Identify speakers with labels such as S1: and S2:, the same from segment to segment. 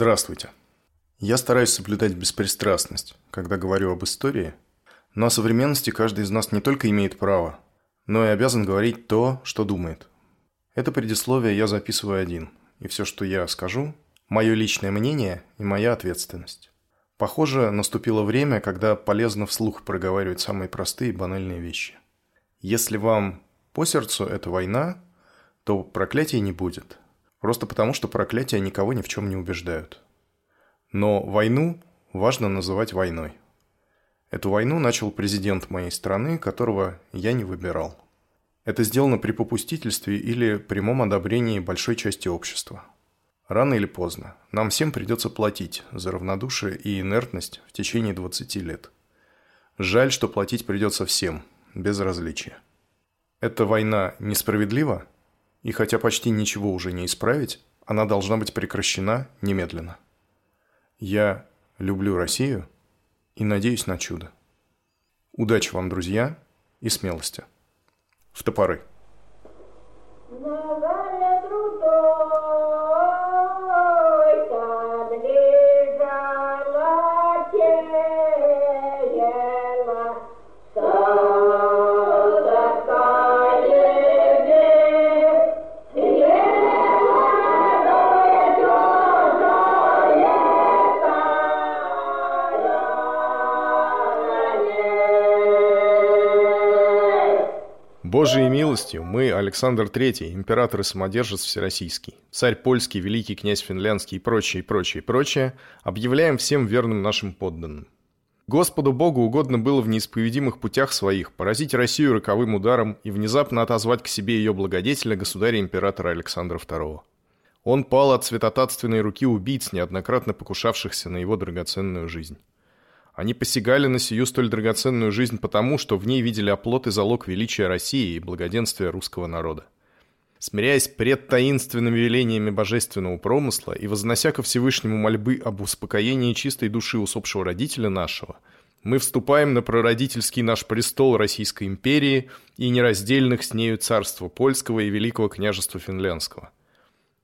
S1: Здравствуйте. Я стараюсь соблюдать беспристрастность, когда говорю об истории, но о современности каждый из нас не только имеет право, но и обязан говорить то, что думает. Это предисловие я записываю один, и все, что я скажу – мое личное мнение и моя ответственность. Похоже, наступило время, когда полезно вслух проговаривать самые простые и банальные вещи. Если вам по сердцу эта война, то проклятий не будет. Просто потому, что проклятия никого ни в чем не убеждают. Но войну важно называть войной. Эту войну начал президент моей страны, которого я не выбирал. Это сделано при попустительстве или прямом одобрении большой части общества. Рано или поздно нам всем придется платить за равнодушие и инертность в течение 20 лет. Жаль, что платить придется всем, без различия. Эта война несправедлива, и хотя почти ничего уже не исправить, она должна быть прекращена немедленно. Я люблю Россию и надеюсь на чудо. Удачи вам, друзья, и смелости. В топоры.
S2: Божией милостью мы, Александр III, император и самодержец всероссийский, царь польский, великий князь финляндский и прочее, прочее, прочее, объявляем всем верным нашим подданным. Господу Богу угодно было в неисповедимых путях своих поразить Россию роковым ударом и внезапно отозвать к себе ее благодетеля, государя-императора Александра II. Он пал от святотатственной руки убийц, неоднократно покушавшихся на его драгоценную жизнь. Они посягали на сию столь драгоценную жизнь потому, что в ней видели оплот и залог величия России и благоденствия русского народа. Смиряясь пред таинственными велениями божественного промысла и вознося ко Всевышнему мольбы об успокоении чистой души усопшего родителя нашего, мы вступаем на прародительский наш престол Российской империи и нераздельных с нею царства Польского и Великого княжества Финляндского.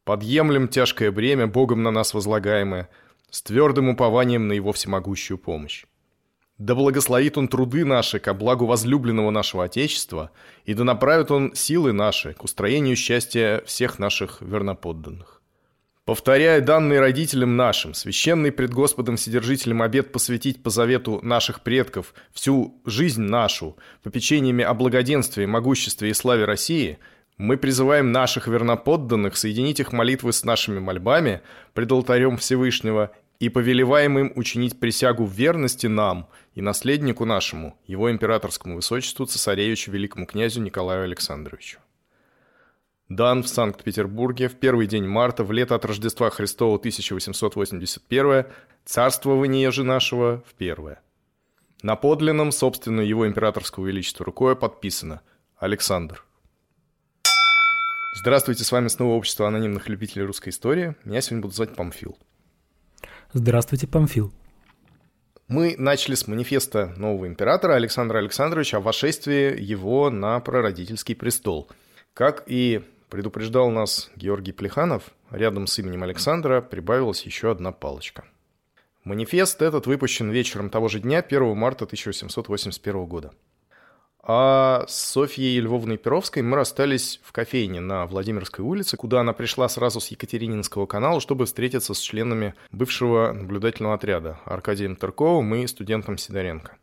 S2: Подъемлем тяжкое бремя, Богом на нас возлагаемое – с твердым упованием на его всемогущую помощь. Да благословит он труды наши ко благу возлюбленного нашего Отечества, и да направит он силы наши к устроению счастья всех наших верноподданных. Повторяя данный родителям нашим, священный пред Господом Вседержителем обет посвятить по завету наших предков всю жизнь нашу попечениями о благоденствии, могуществе и славе России – мы призываем наших верноподданных соединить их молитвы с нашими мольбами пред алтарем Всевышнего и повелеваем им учинить присягу в верности нам и наследнику нашему, его императорскому высочеству, цесаревичу великому князю Николаю Александровичу. Дан в Санкт-Петербурге в первый день марта в лето от Рождества Христова 1881, царствование же нашего в первое. На подлинном, собственно, его императорского величества рукой подписано Александр. Здравствуйте, с вами снова общество анонимных любителей русской истории. Меня сегодня будут звать Памфил.
S3: Здравствуйте, Памфил.
S2: Мы начали с манифеста нового императора Александра Александровича о вошествии его на прародительский престол. Как и предупреждал нас Георгий Плеханов, рядом с именем Александра прибавилась еще одна палочка. Манифест этот выпущен вечером того же дня, 1 марта 1881 года. А с Софьей Львовной Перовской мы расстались в кофейне на Владимирской улице, куда она пришла сразу с Екатерининского канала, чтобы встретиться с членами бывшего наблюдательного отряда Аркадием Тырковым и студентом Сидоренко.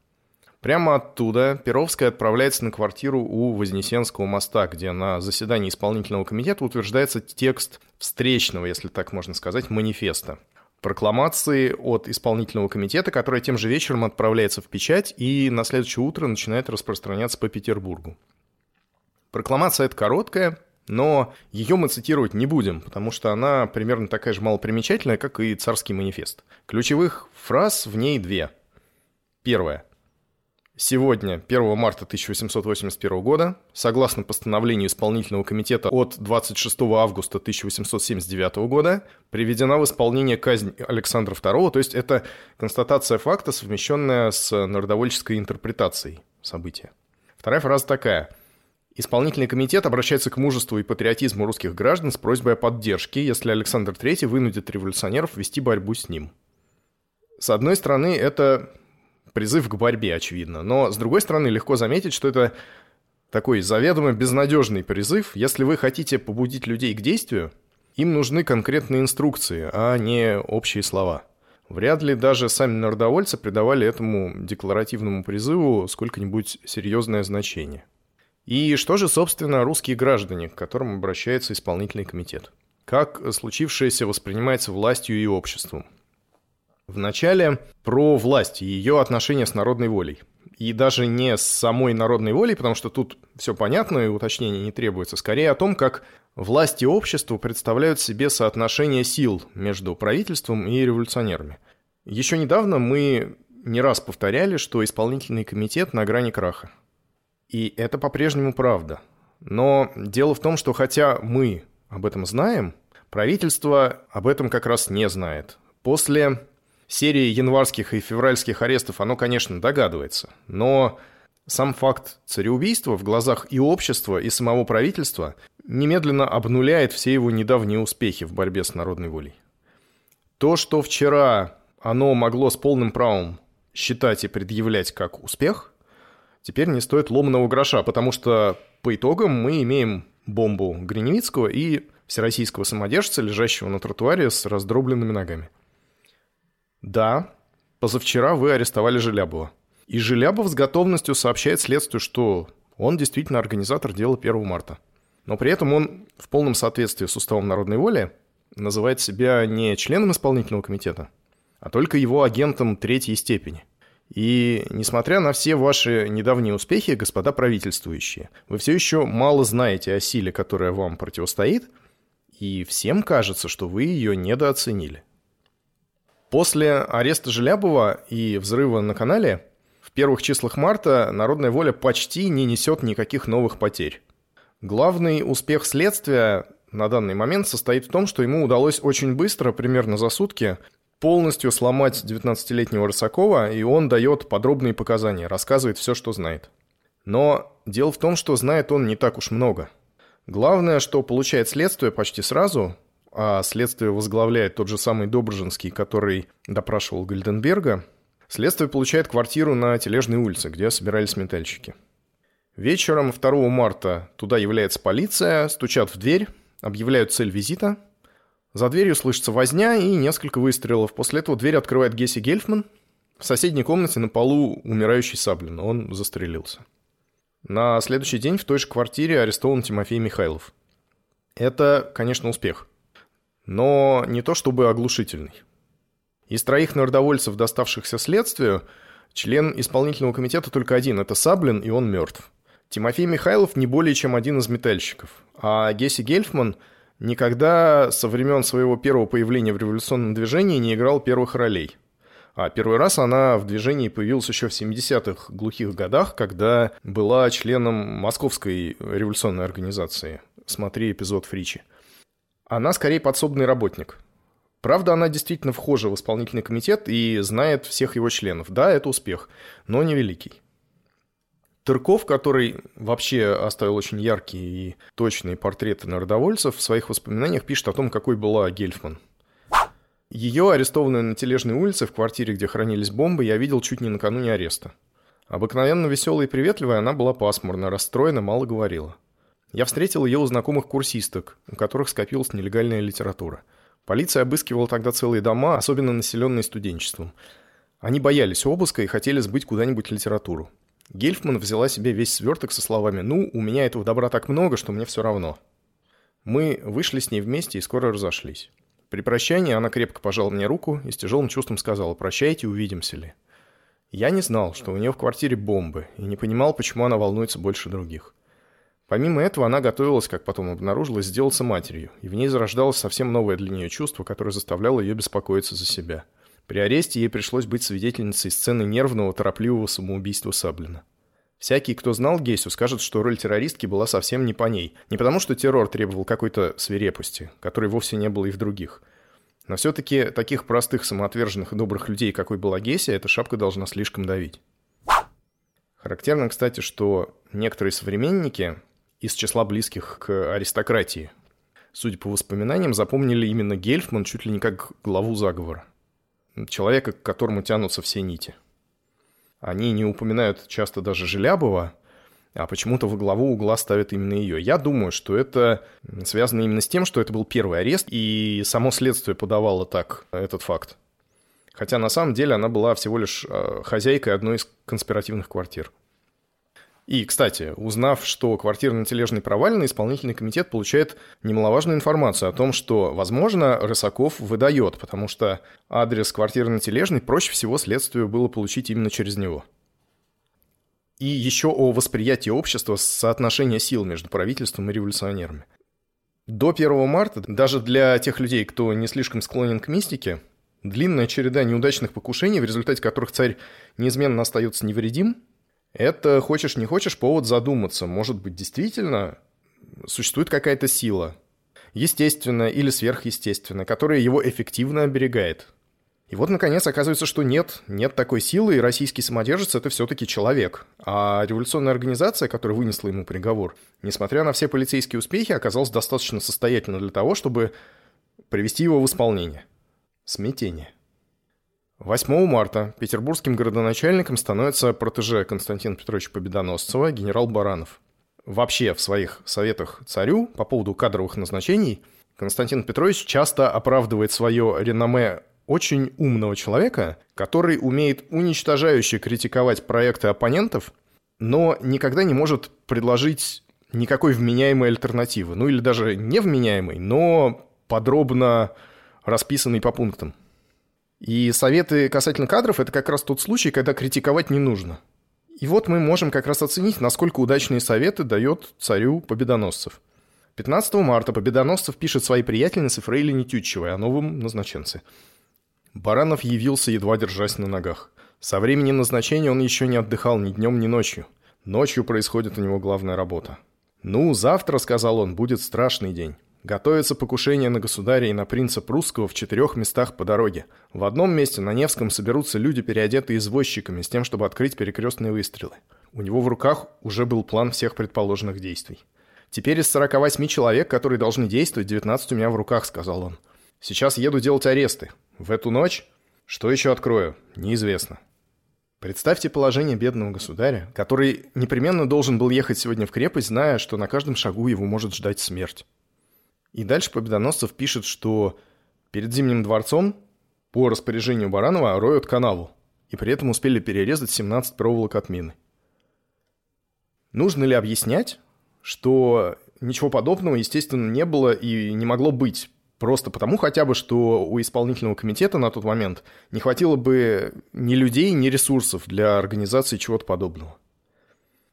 S2: Прямо оттуда Перовская отправляется на квартиру у Вознесенского моста, где на заседании исполнительного комитета утверждается текст встречного, если так можно сказать, манифеста прокламации от исполнительного комитета, которая тем же вечером отправляется в печать и на следующее утро начинает распространяться по Петербургу. Прокламация эта короткая, но ее мы цитировать не будем, потому что она примерно такая же малопримечательная, как и царский манифест. Ключевых фраз в ней две. Первое. Сегодня, 1 марта 1881 года, согласно постановлению исполнительного комитета от 26 августа 1879 года, приведена в исполнение казнь Александра II, то есть это констатация факта, совмещенная с народовольческой интерпретацией события. Вторая фраза такая. Исполнительный комитет обращается к мужеству и патриотизму русских граждан с просьбой о поддержке, если Александр III вынудит революционеров вести борьбу с ним. С одной стороны, это призыв к борьбе, очевидно, но с другой стороны, легко заметить, что это такой заведомо безнадежный призыв. Если вы хотите побудить людей к действию, им нужны конкретные инструкции, а не общие слова. Вряд ли даже сами народовольцы придавали этому декларативному призыву сколько-нибудь серьезное значение. И что же, собственно, русские граждане, к которым обращается исполнительный комитет? Как случившееся воспринимается властью и обществом? Вначале про власть и ее отношения с народной волей. И даже не с самой народной волей, потому что тут все понятно и уточнения не требуется. Скорее о том, как власть и общество представляют себе соотношение сил между правительством и революционерами. Еще недавно мы не раз повторяли, что исполнительный комитет на грани краха. И это по-прежнему правда. Но дело в том, что хотя мы об этом знаем, правительство об этом как раз не знает. После серии январских и февральских арестов оно, конечно, догадывается. Но сам факт цареубийства в глазах и общества, и самого правительства немедленно обнуляет все его недавние успехи в борьбе с народной волей. То, что вчера оно могло с полным правом считать и предъявлять как успех, теперь не стоит ломаного гроша, потому что по итогам мы имеем бомбу Гриневицкого и всероссийского самодержца, лежащего на тротуаре с раздробленными ногами. Да, позавчера вы арестовали Желябова. И Желябов с готовностью сообщает следствию, что он действительно организатор дела 1 марта. Но при этом он в полном соответствии с уставом народной воли называет себя не членом исполнительного комитета, а только его агентом третьей степени. И несмотря на все ваши недавние успехи, господа правительствующие, вы все еще мало знаете о силе, которая вам противостоит, и всем кажется, что вы ее недооценили. После ареста Желябова и взрыва на канале в первых числах марта народная воля почти не несет никаких новых потерь. Главный успех следствия на данный момент состоит в том, что ему удалось очень быстро, примерно за сутки, полностью сломать 19-летнего Рысакова, и он дает подробные показания, рассказывает все, что знает. Но дело в том, что знает он не так уж много. Главное, что получает следствие почти сразу, а следствие возглавляет тот же самый Добржинский, который допрашивал Гальденберга, следствие получает квартиру на Тележной улице, где собирались метальщики. Вечером 2 марта туда является полиция, стучат в дверь, объявляют цель визита – за дверью слышится возня и несколько выстрелов. После этого дверь открывает Гесси Гельфман. В соседней комнате на полу умирающий Саблин. Он застрелился. На следующий день в той же квартире арестован Тимофей Михайлов. Это, конечно, успех. Но не то чтобы оглушительный. Из троих народовольцев, доставшихся следствию, член исполнительного комитета только один – это Саблин, и он мертв. Тимофей Михайлов не более чем один из метальщиков, а Гесси Гельфман – никогда со времен своего первого появления в революционном движении не играл первых ролей. А первый раз она в движении появилась еще в 70-х глухих годах, когда была членом Московской революционной организации. Смотри эпизод Фричи. Она скорее подсобный работник. Правда, она действительно вхожа в исполнительный комитет и знает всех его членов. Да, это успех, но невеликий. Тырков, который вообще оставил очень яркие и точные портреты народовольцев, в своих воспоминаниях пишет о том, какой была Гельфман. Ее, арестованную на Тележной улице, в квартире, где хранились бомбы, я видел чуть не накануне ареста. Обыкновенно веселая и приветливая, она была пасмурна, расстроена, мало говорила. Я встретил ее у знакомых курсисток, у которых скопилась нелегальная литература. Полиция обыскивала тогда целые дома, особенно населенные студенчеством. Они боялись обыска и хотели сбыть куда-нибудь литературу. Гельфман взяла себе весь сверток со словами «Ну, у меня этого добра так много, что мне все равно». Мы вышли с ней вместе и скоро разошлись. При прощании она крепко пожала мне руку и с тяжелым чувством сказала «Прощайте, увидимся ли». Я не знал, что у нее в квартире бомбы, и не понимал, почему она волнуется больше других. Помимо этого, она готовилась, как потом обнаружилось, сделаться матерью, и в ней зарождалось совсем новое для нее чувство, которое заставляло ее беспокоиться за себя – при аресте ей пришлось быть свидетельницей сцены нервного, торопливого самоубийства Саблина. Всякий, кто знал Гейсу, скажет, что роль террористки была совсем не по ней. Не потому, что террор требовал какой-то свирепости, которой вовсе не было и в других. Но все-таки таких простых, самоотверженных и добрых людей, какой была Гейся, эта шапка должна слишком давить. Характерно, кстати, что некоторые современники из числа близких к аристократии. Судя по воспоминаниям, запомнили именно Гельфман чуть ли не как главу заговора. Человека, к которому тянутся все нити. Они не упоминают часто даже Желябова, а почему-то во главу угла ставят именно ее. Я думаю, что это связано именно с тем, что это был первый арест, и само следствие подавало так этот факт. Хотя на самом деле она была всего лишь э, хозяйкой одной из конспиративных квартир. И, кстати, узнав, что квартира на Тележной провалена, исполнительный комитет получает немаловажную информацию о том, что, возможно, Рысаков выдает, потому что адрес квартиры на Тележной проще всего следствию было получить именно через него. И еще о восприятии общества соотношения сил между правительством и революционерами. До 1 марта, даже для тех людей, кто не слишком склонен к мистике, длинная череда неудачных покушений, в результате которых царь неизменно остается невредим, это, хочешь не хочешь, повод задуматься. Может быть, действительно существует какая-то сила, естественная или сверхъестественная, которая его эффективно оберегает. И вот, наконец, оказывается, что нет, нет такой силы, и российский самодержец – это все-таки человек. А революционная организация, которая вынесла ему приговор, несмотря на все полицейские успехи, оказалась достаточно состоятельна для того, чтобы привести его в исполнение. Смятение. 8 марта петербургским городоначальником становится протеже Константина Петровича Победоносцева генерал Баранов. Вообще в своих советах царю по поводу кадровых назначений Константин Петрович часто оправдывает свое реноме очень умного человека, который умеет уничтожающе критиковать проекты оппонентов, но никогда не может предложить никакой вменяемой альтернативы. Ну или даже невменяемой, но подробно расписанный по пунктам. И советы касательно кадров – это как раз тот случай, когда критиковать не нужно. И вот мы можем как раз оценить, насколько удачные советы дает царю Победоносцев. 15 марта Победоносцев пишет своей приятельнице Фрейлине Тютчевой о новом назначенце. Баранов явился, едва держась на ногах. Со времени назначения он еще не отдыхал ни днем, ни ночью. Ночью происходит у него главная работа. «Ну, завтра, — сказал он, — будет страшный день. Готовится покушение на государя и на принца прусского в четырех местах по дороге. В одном месте на Невском соберутся люди, переодетые извозчиками, с тем, чтобы открыть перекрестные выстрелы. У него в руках уже был план всех предположенных действий. «Теперь из 48 человек, которые должны действовать, 19 у меня в руках», — сказал он. «Сейчас еду делать аресты. В эту ночь? Что еще открою? Неизвестно». Представьте положение бедного государя, который непременно должен был ехать сегодня в крепость, зная, что на каждом шагу его может ждать смерть. И дальше Победоносцев пишет, что перед Зимним дворцом по распоряжению Баранова роют канаву, и при этом успели перерезать 17 проволок от мины. Нужно ли объяснять, что ничего подобного, естественно, не было и не могло быть, Просто потому хотя бы, что у исполнительного комитета на тот момент не хватило бы ни людей, ни ресурсов для организации чего-то подобного.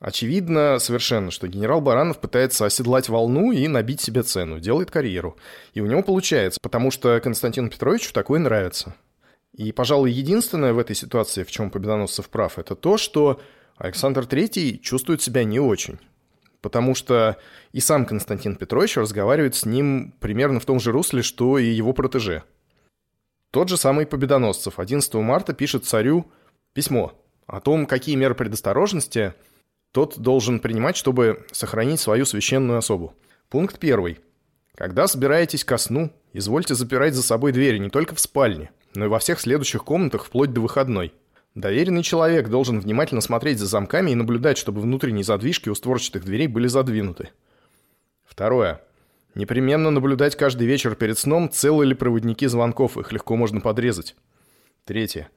S2: Очевидно совершенно, что генерал Баранов пытается оседлать волну и набить себе цену, делает карьеру. И у него получается, потому что Константину Петровичу такое нравится. И, пожалуй, единственное в этой ситуации, в чем Победоносцев прав, это то, что Александр III чувствует себя не очень. Потому что и сам Константин Петрович разговаривает с ним примерно в том же русле, что и его протеже. Тот же самый Победоносцев 11 марта пишет царю письмо о том, какие меры предосторожности – тот должен принимать, чтобы сохранить свою священную особу. Пункт первый. Когда собираетесь ко сну, извольте запирать за собой двери не только в спальне, но и во всех следующих комнатах вплоть до выходной. Доверенный человек должен внимательно смотреть за замками и наблюдать, чтобы внутренние задвижки у створчатых дверей были задвинуты. Второе. Непременно наблюдать каждый вечер перед сном, целы ли проводники звонков, их легко можно подрезать. Третье.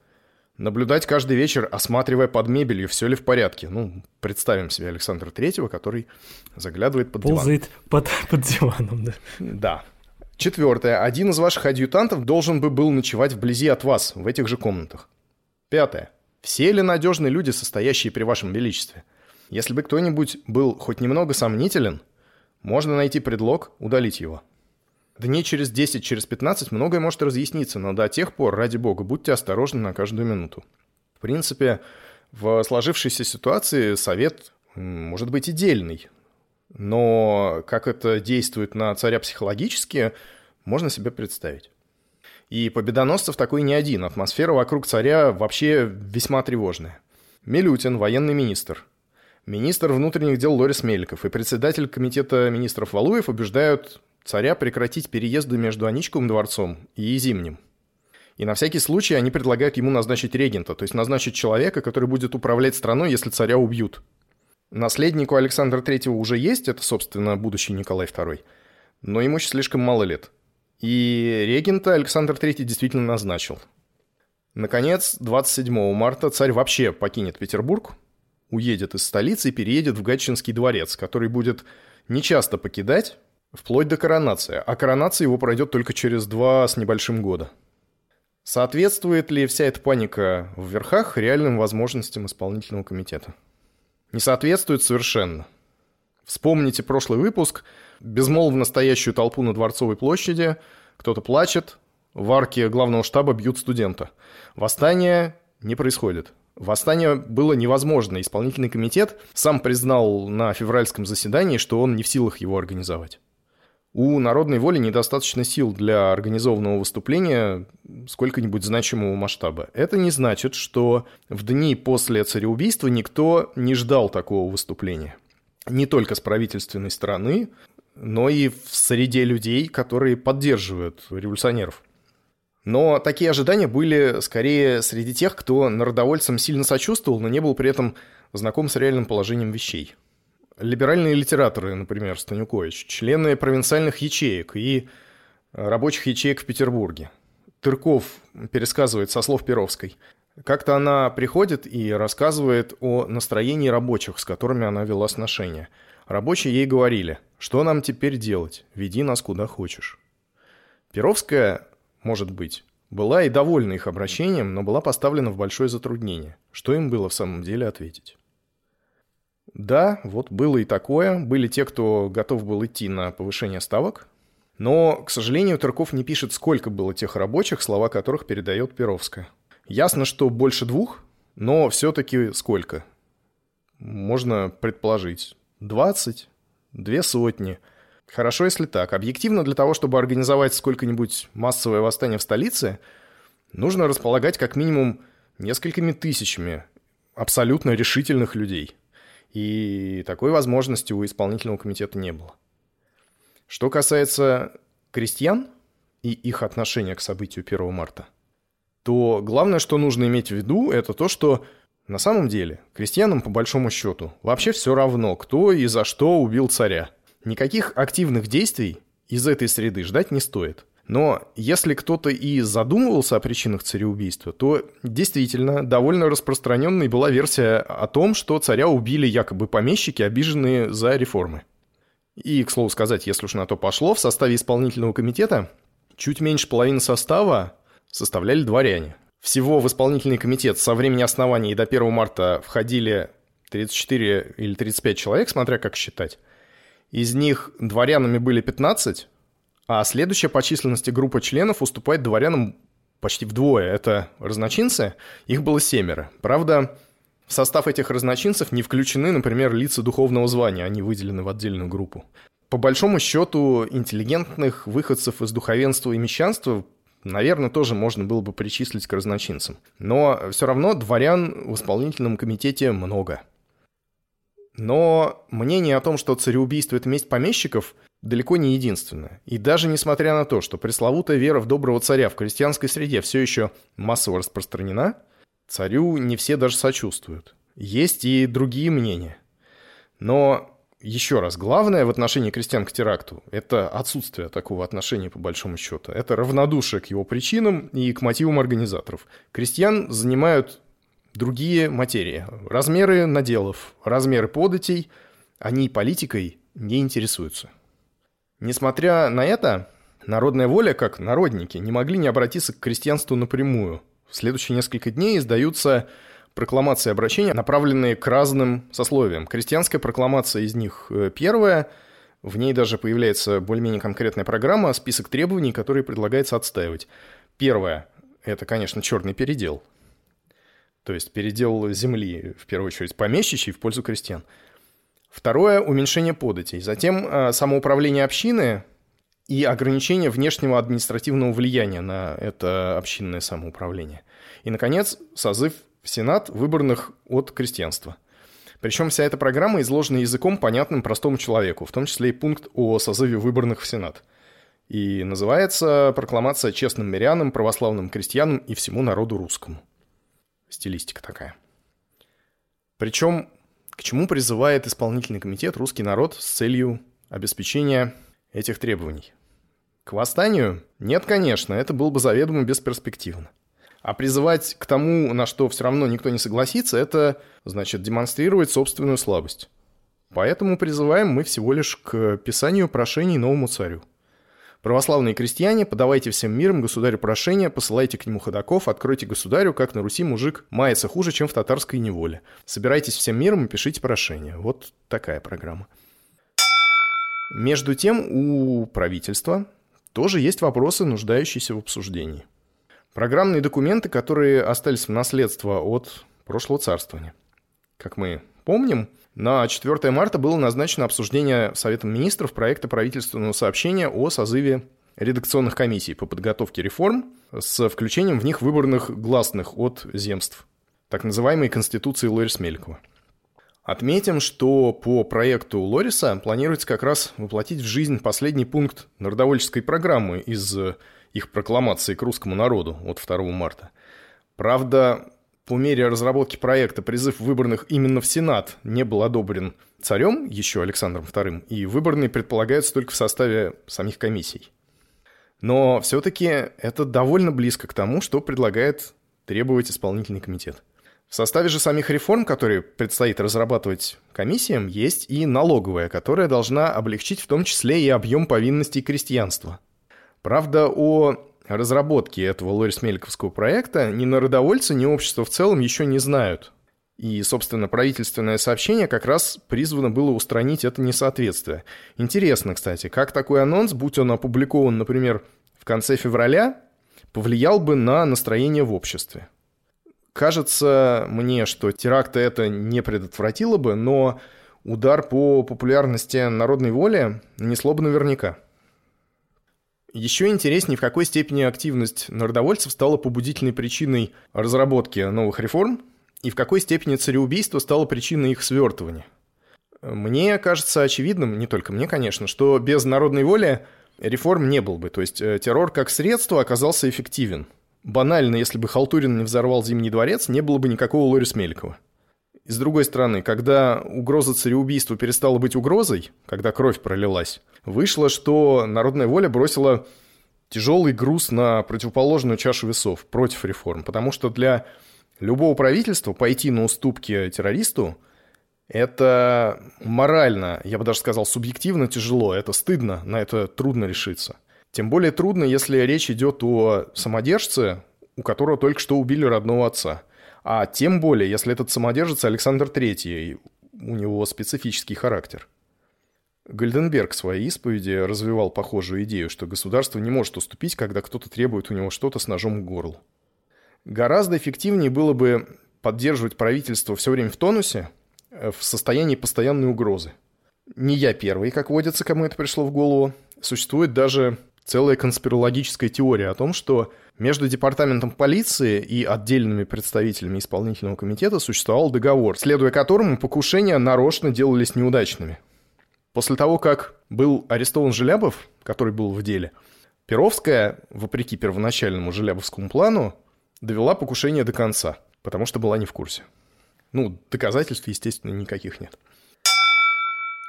S2: Наблюдать каждый вечер, осматривая под мебелью, все ли в порядке. Ну, представим себе Александра Третьего, который заглядывает под
S3: Ползает диван. под, под диваном, да.
S2: Да. Четвертое. Один из ваших адъютантов должен бы был ночевать вблизи от вас, в этих же комнатах. Пятое. Все ли надежные люди, состоящие при вашем величестве? Если бы кто-нибудь был хоть немного сомнителен, можно найти предлог удалить его. Дней через 10, через 15 многое может разъясниться, но до тех пор, ради бога, будьте осторожны на каждую минуту. В принципе, в сложившейся ситуации совет может быть и дельный, но как это действует на царя психологически, можно себе представить. И победоносцев такой не один, атмосфера вокруг царя вообще весьма тревожная. Милютин, военный министр. Министр внутренних дел Лорис Меликов и председатель комитета министров Валуев убеждают царя прекратить переезды между Аничковым дворцом и Зимним. И на всякий случай они предлагают ему назначить регента, то есть назначить человека, который будет управлять страной, если царя убьют. Наследнику Александра III уже есть, это, собственно, будущий Николай II, но ему еще слишком мало лет. И регента Александр III действительно назначил. Наконец, 27 марта царь вообще покинет Петербург, уедет из столицы и переедет в Гатчинский дворец, который будет нечасто покидать, вплоть до коронации. А коронация его пройдет только через два с небольшим года. Соответствует ли вся эта паника в верхах реальным возможностям исполнительного комитета? Не соответствует совершенно. Вспомните прошлый выпуск. Безмолвно стоящую толпу на Дворцовой площади. Кто-то плачет. В арке главного штаба бьют студента. Восстание не происходит. Восстание было невозможно. Исполнительный комитет сам признал на февральском заседании, что он не в силах его организовать. У народной воли недостаточно сил для организованного выступления сколько-нибудь значимого масштаба. Это не значит, что в дни после цареубийства никто не ждал такого выступления. Не только с правительственной стороны, но и в среде людей, которые поддерживают революционеров. Но такие ожидания были скорее среди тех, кто народовольцам сильно сочувствовал, но не был при этом знаком с реальным положением вещей. Либеральные литераторы, например, Станюкович, члены провинциальных ячеек и рабочих ячеек в Петербурге. Тырков пересказывает со слов Перовской. Как-то она приходит и рассказывает о настроении рабочих, с которыми она вела сношения. Рабочие ей говорили, что нам теперь делать, веди нас куда хочешь. Перовская может быть, была и довольна их обращением, но была поставлена в большое затруднение. Что им было в самом деле ответить? Да, вот было и такое. Были те, кто готов был идти на повышение ставок. Но, к сожалению, Тырков не пишет, сколько было тех рабочих, слова которых передает Перовская. Ясно, что больше двух, но все-таки сколько? Можно предположить. Двадцать? Две сотни – Хорошо, если так. Объективно, для того, чтобы организовать сколько-нибудь массовое восстание в столице, нужно располагать как минимум несколькими тысячами абсолютно решительных людей. И такой возможности у исполнительного комитета не было. Что касается крестьян и их отношения к событию 1 марта, то главное, что нужно иметь в виду, это то, что на самом деле крестьянам по большому счету вообще все равно, кто и за что убил царя – Никаких активных действий из этой среды ждать не стоит. Но если кто-то и задумывался о причинах цареубийства, то действительно довольно распространенной была версия о том, что царя убили якобы помещики, обиженные за реформы. И, к слову сказать, если уж на то пошло, в составе исполнительного комитета чуть меньше половины состава составляли дворяне. Всего в исполнительный комитет со времени основания и до 1 марта входили 34 или 35 человек, смотря как считать. Из них дворянами были 15, а следующая по численности группа членов уступает дворянам почти вдвое. Это разночинцы, их было семеро. Правда, в состав этих разночинцев не включены, например, лица духовного звания, они выделены в отдельную группу. По большому счету, интеллигентных выходцев из духовенства и мещанства наверное, тоже можно было бы причислить к разночинцам. Но все равно дворян в исполнительном комитете много. Но мнение о том, что цареубийство – это месть помещиков, далеко не единственное. И даже несмотря на то, что пресловутая вера в доброго царя в крестьянской среде все еще массово распространена, царю не все даже сочувствуют. Есть и другие мнения. Но еще раз, главное в отношении крестьян к теракту – это отсутствие такого отношения по большому счету. Это равнодушие к его причинам и к мотивам организаторов. Крестьян занимают другие материи. Размеры наделов, размеры податей, они политикой не интересуются. Несмотря на это, народная воля, как народники, не могли не обратиться к крестьянству напрямую. В следующие несколько дней издаются прокламации обращения, направленные к разным сословиям. Крестьянская прокламация из них э, первая, в ней даже появляется более-менее конкретная программа, список требований, которые предлагается отстаивать. Первое – это, конечно, черный передел. То есть передел земли, в первую очередь, помещичьей в пользу крестьян. Второе – уменьшение податей. Затем э, самоуправление общины и ограничение внешнего административного влияния на это общинное самоуправление. И, наконец, созыв в Сенат выборных от крестьянства. Причем вся эта программа изложена языком, понятным простому человеку, в том числе и пункт о созыве выборных в Сенат. И называется «Прокламация честным мирянам, православным крестьянам и всему народу русскому». Стилистика такая. Причем к чему призывает исполнительный комитет «Русский народ» с целью обеспечения этих требований? К восстанию? Нет, конечно, это было бы заведомо бесперспективно. А призывать к тому, на что все равно никто не согласится, это значит демонстрировать собственную слабость. Поэтому призываем мы всего лишь к писанию прошений новому царю. Православные крестьяне, подавайте всем миром государю прошения, посылайте к нему ходаков, откройте государю, как на Руси мужик мается хуже, чем в татарской неволе. Собирайтесь всем миром и пишите прошение. Вот такая программа. Между тем, у правительства тоже есть вопросы, нуждающиеся в обсуждении. Программные документы, которые остались в наследство от прошлого царствования. Как мы помним, на 4 марта было назначено обсуждение Советом министров проекта правительственного сообщения о созыве редакционных комиссий по подготовке реформ с включением в них выборных гласных от земств, так называемой Конституции Лорис-Мелькова. Отметим, что по проекту Лориса планируется как раз воплотить в жизнь последний пункт народовольческой программы из их прокламации к русскому народу от 2 марта. Правда, по мере разработки проекта призыв выборных именно в Сенат не был одобрен царем, еще Александром II, и выборные предполагаются только в составе самих комиссий. Но все-таки это довольно близко к тому, что предлагает требовать исполнительный комитет. В составе же самих реформ, которые предстоит разрабатывать комиссиям, есть и налоговая, которая должна облегчить в том числе и объем повинностей крестьянства. Правда, о разработке этого Лорис-Мельковского проекта ни народовольцы, ни общество в целом еще не знают. И, собственно, правительственное сообщение как раз призвано было устранить это несоответствие. Интересно, кстати, как такой анонс, будь он опубликован, например, в конце февраля, повлиял бы на настроение в обществе. Кажется мне, что теракта это не предотвратило бы, но удар по популярности народной воли нанесло бы наверняка. Еще интереснее, в какой степени активность народовольцев стала побудительной причиной разработки новых реформ, и в какой степени цареубийство стало причиной их свертывания. Мне кажется очевидным, не только мне, конечно, что без народной воли реформ не был бы. То есть э, террор как средство оказался эффективен – банально, если бы Халтурин не взорвал Зимний дворец, не было бы никакого Лорис Мелькова. И с другой стороны, когда угроза цареубийства перестала быть угрозой, когда кровь пролилась, вышло, что народная воля бросила тяжелый груз на противоположную чашу весов против реформ. Потому что для любого правительства пойти на уступки террористу – это морально, я бы даже сказал, субъективно тяжело, это стыдно, на это трудно решиться. Тем более трудно, если речь идет о самодержце, у которого только что убили родного отца. А тем более, если этот самодержец Александр III, у него специфический характер. Гальденберг в своей исповеди развивал похожую идею, что государство не может уступить, когда кто-то требует у него что-то с ножом к горлу. Гораздо эффективнее было бы поддерживать правительство все время в тонусе, э, в состоянии постоянной угрозы. Не я первый, как водится, кому это пришло в голову. Существует даже целая конспирологическая теория о том, что между департаментом полиции и отдельными представителями исполнительного комитета существовал договор, следуя которому покушения нарочно делались неудачными. После того, как был арестован Желябов, который был в деле, Перовская, вопреки первоначальному Желябовскому плану, довела покушение до конца, потому что была не в курсе. Ну, доказательств, естественно, никаких нет.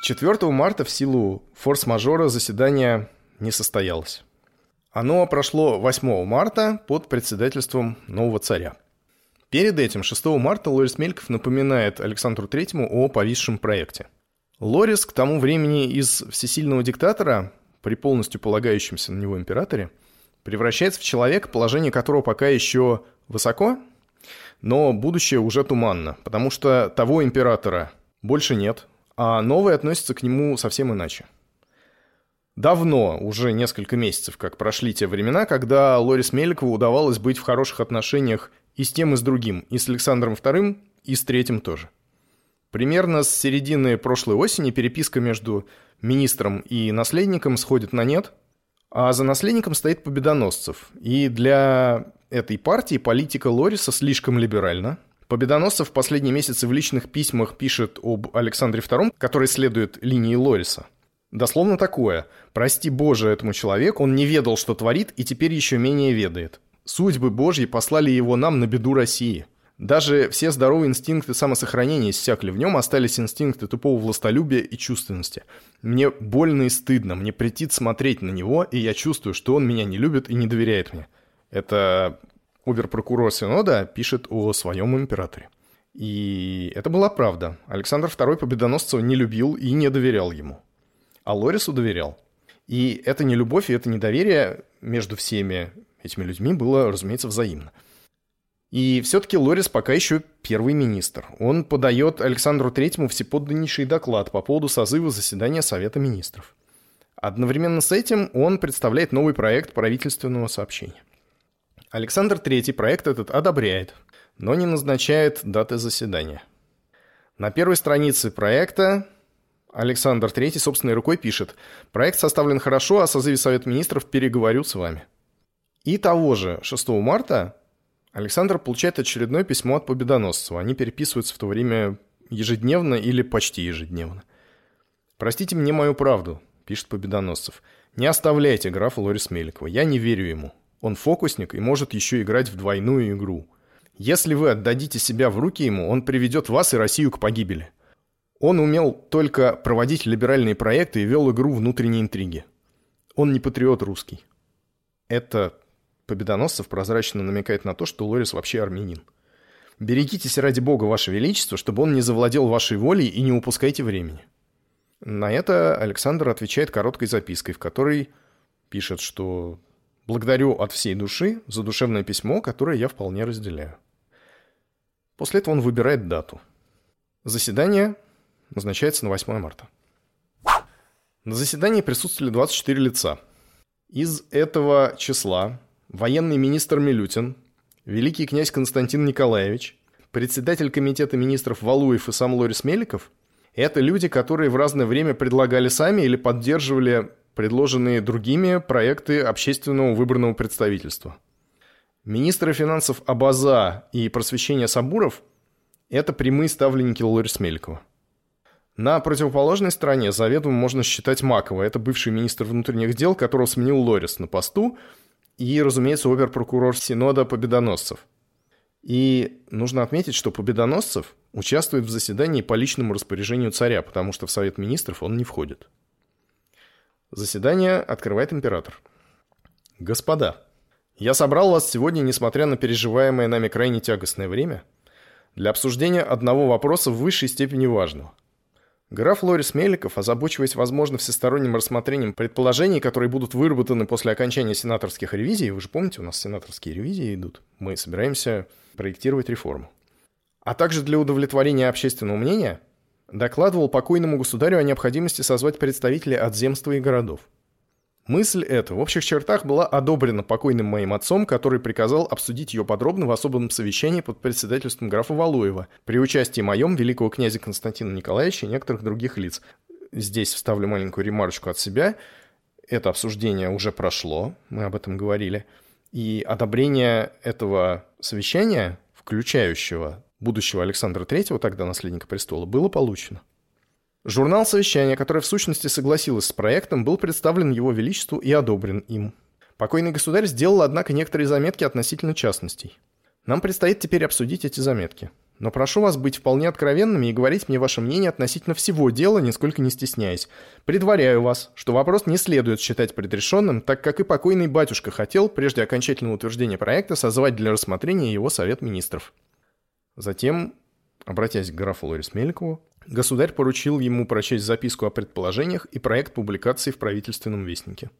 S2: 4 марта в силу форс-мажора заседания не состоялось. Оно прошло 8 марта под председательством нового царя. Перед этим, 6 марта, Лорис Мельков напоминает Александру Третьему о повисшем проекте. Лорис к тому времени из всесильного диктатора, при полностью полагающемся на него императоре, превращается в человека, положение которого пока еще высоко, но будущее уже туманно, потому что того императора больше нет, а новый относится к нему совсем иначе. Давно, уже несколько месяцев, как прошли те времена, когда Лорис Мелькову удавалось быть в хороших отношениях и с тем, и с другим, и с Александром II, и с третьим тоже. Примерно с середины прошлой осени переписка между министром и наследником сходит на нет, а за наследником стоит Победоносцев. И для этой партии политика Лориса слишком либеральна, Победоносцев в последние месяцы в личных письмах пишет об Александре II, который следует линии Лориса. Дословно такое. «Прости Боже этому человеку, он не ведал, что творит, и теперь еще менее ведает. Судьбы Божьи послали его нам на беду России. Даже все здоровые инстинкты самосохранения иссякли, в нем остались инстинкты тупого властолюбия и чувственности. Мне больно и стыдно, мне претит смотреть на него, и я чувствую, что он меня не любит и не доверяет мне». Это оберпрокурор Синода пишет о своем императоре. И это была правда. Александр II Победоносцева не любил и не доверял ему. А Лорису доверял. И это не любовь и это недоверие между всеми этими людьми было, разумеется, взаимно. И все-таки Лорис пока еще первый министр. Он подает Александру Третьему всеподданнейший доклад по поводу созыва заседания Совета министров. Одновременно с этим он представляет новый проект правительственного сообщения. Александр III проект этот одобряет, но не назначает даты заседания. На первой странице проекта Александр III собственной рукой пишет «Проект составлен хорошо, о созыве Совета Министров переговорю с вами». И того же 6 марта Александр получает очередное письмо от Победоносцева. Они переписываются в то время ежедневно или почти ежедневно. «Простите мне мою правду», — пишет Победоносцев. «Не оставляйте графа Лорис Меликова. Я не верю ему. Он фокусник и может еще играть в двойную игру. Если вы отдадите себя в руки ему, он приведет вас и Россию к погибели. Он умел только проводить либеральные проекты и вел игру внутренней интриги. Он не патриот русский. Это Победоносцев прозрачно намекает на то, что Лорис вообще армянин. Берегитесь ради бога, ваше величество, чтобы он не завладел вашей волей и не упускайте времени. На это Александр отвечает короткой запиской, в которой пишет, что Благодарю от всей души за душевное письмо, которое я вполне разделяю. После этого он выбирает дату. Заседание назначается на 8 марта. На заседании присутствовали 24 лица. Из этого числа военный министр Милютин, великий князь Константин Николаевич, председатель комитета министров Валуев и сам Лорис Меликов – это люди, которые в разное время предлагали сами или поддерживали предложенные другими проекты общественного выборного представительства. Министры финансов Абаза и просвещения Сабуров – это прямые ставленники Лорис Мелькова. На противоположной стороне заведомо можно считать Макова. Это бывший министр внутренних дел, которого сменил Лорис на посту, и, разумеется, обер-прокурор Синода Победоносцев. И нужно отметить, что Победоносцев участвует в заседании по личному распоряжению царя, потому что в Совет министров он не входит. Заседание открывает император. Господа, я собрал вас сегодня, несмотря на переживаемое нами крайне тягостное время, для обсуждения одного вопроса в высшей степени важного. Граф Лорис Меликов, озабочиваясь, возможно, всесторонним рассмотрением предположений, которые будут выработаны после окончания сенаторских ревизий, вы же помните, у нас сенаторские ревизии идут, мы собираемся проектировать реформу, а также для удовлетворения общественного мнения – докладывал покойному государю о необходимости созвать представителей от земства и городов. Мысль эта в общих чертах была одобрена покойным моим отцом, который приказал обсудить ее подробно в особом совещании под председательством графа Валуева при участии моем великого князя Константина Николаевича и некоторых других лиц. Здесь вставлю маленькую ремарочку от себя. Это обсуждение уже прошло, мы об этом говорили. И одобрение этого совещания, включающего будущего Александра III, тогда наследника престола, было получено. Журнал совещания, который в сущности согласился с проектом, был представлен его величеству и одобрен им. Покойный государь сделал, однако, некоторые заметки относительно частностей. Нам предстоит теперь обсудить эти заметки. Но прошу вас быть вполне откровенными и говорить мне ваше мнение относительно всего дела, нисколько не стесняясь. Предваряю вас, что вопрос не следует считать предрешенным, так как и покойный батюшка хотел, прежде окончательного утверждения проекта, созвать для рассмотрения его Совет Министров. Затем, обратясь к графу Лорис Мелькову, государь поручил ему прочесть записку о предположениях и проект публикации в правительственном вестнике.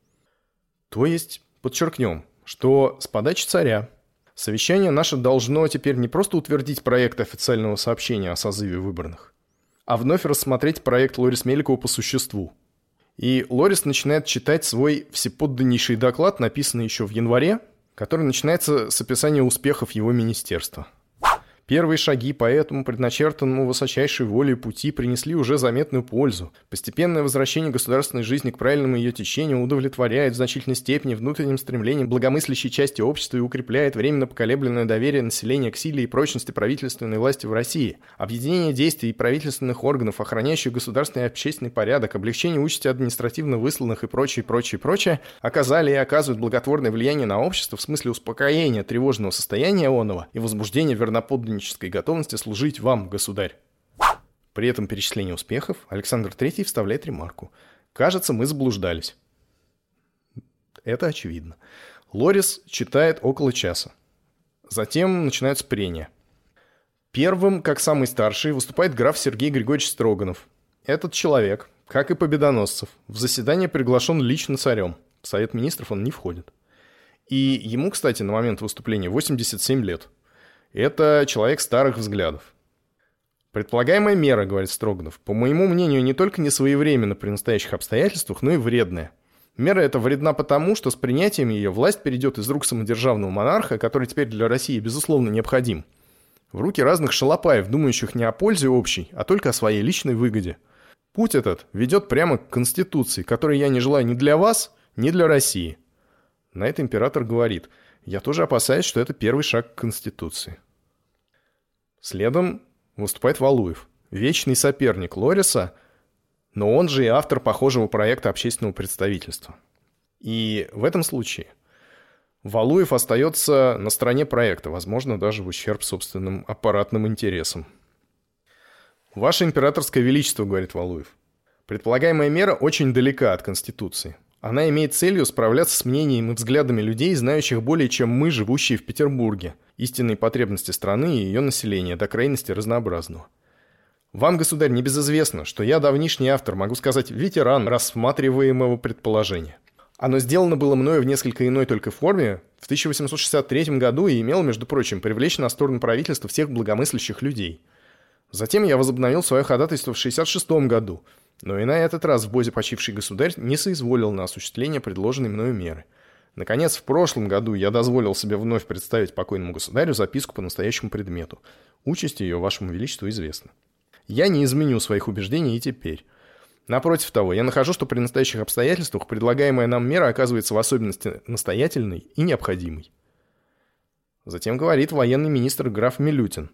S2: То есть, подчеркнем, что с подачи царя совещание наше должно теперь не просто утвердить проект официального сообщения о созыве выборных, а вновь рассмотреть проект Лорис Меликова по существу. И Лорис начинает читать свой всеподданнейший доклад, написанный еще в январе, который начинается с описания успехов его министерства – Первые шаги по этому предначертанному высочайшей воле пути принесли уже заметную пользу. Постепенное возвращение государственной жизни к правильному ее течению удовлетворяет в значительной степени внутренним стремлением благомыслящей части общества и укрепляет временно поколебленное доверие населения к силе и прочности правительственной власти в России. Объединение действий правительственных органов, охраняющих государственный и общественный порядок, облегчение участи административно высланных и прочее, прочее, прочее, оказали и оказывают благотворное влияние на общество в смысле успокоения тревожного состояния онного и возбуждения верноподданных сотруднической готовности служить вам, государь. При этом перечислении успехов Александр III вставляет ремарку. «Кажется, мы заблуждались». Это очевидно. Лорис читает около часа. Затем начинаются прения. Первым, как самый старший, выступает граф Сергей Григорьевич Строганов. Этот человек, как и Победоносцев, в заседание приглашен лично царем. В Совет министров он не входит. И ему, кстати, на момент выступления 87 лет – это человек старых взглядов. Предполагаемая мера, говорит Строганов, по моему мнению, не только не своевременна при настоящих обстоятельствах, но и вредная. Мера эта вредна потому, что с принятием ее власть перейдет из рук самодержавного монарха, который теперь для России безусловно необходим, в руки разных шалопаев, думающих не о пользе общей, а только о своей личной выгоде. Путь этот ведет прямо к Конституции, которой я не желаю ни для вас, ни для России. На это император говорит – я тоже опасаюсь, что это первый шаг к Конституции. Следом выступает Валуев, вечный соперник Лориса, но он же и автор похожего проекта общественного представительства. И в этом случае Валуев остается на стороне проекта, возможно, даже в ущерб собственным аппаратным интересам. «Ваше императорское величество», — говорит Валуев, — «предполагаемая мера очень далека от Конституции. Она имеет целью справляться с мнением и взглядами людей, знающих более чем мы, живущие в Петербурге, истинные потребности страны и ее населения до крайности разнообразного. Вам, государь, не безызвестно, что я давнишний автор, могу сказать, ветеран рассматриваемого предположения. Оно сделано было мною в несколько иной только форме в 1863 году и имело, между прочим, привлечь на сторону правительства всех благомыслящих людей. Затем я возобновил свое ходатайство в 1966 году – но и на этот раз в Бозе почивший государь не соизволил на осуществление предложенной мною меры. Наконец, в прошлом году я дозволил себе вновь представить покойному государю записку по настоящему предмету. Участь ее вашему величеству известна. Я не изменю своих убеждений и теперь. Напротив того, я нахожу, что при настоящих обстоятельствах предлагаемая нам мера оказывается в особенности настоятельной и необходимой. Затем говорит военный министр граф Милютин.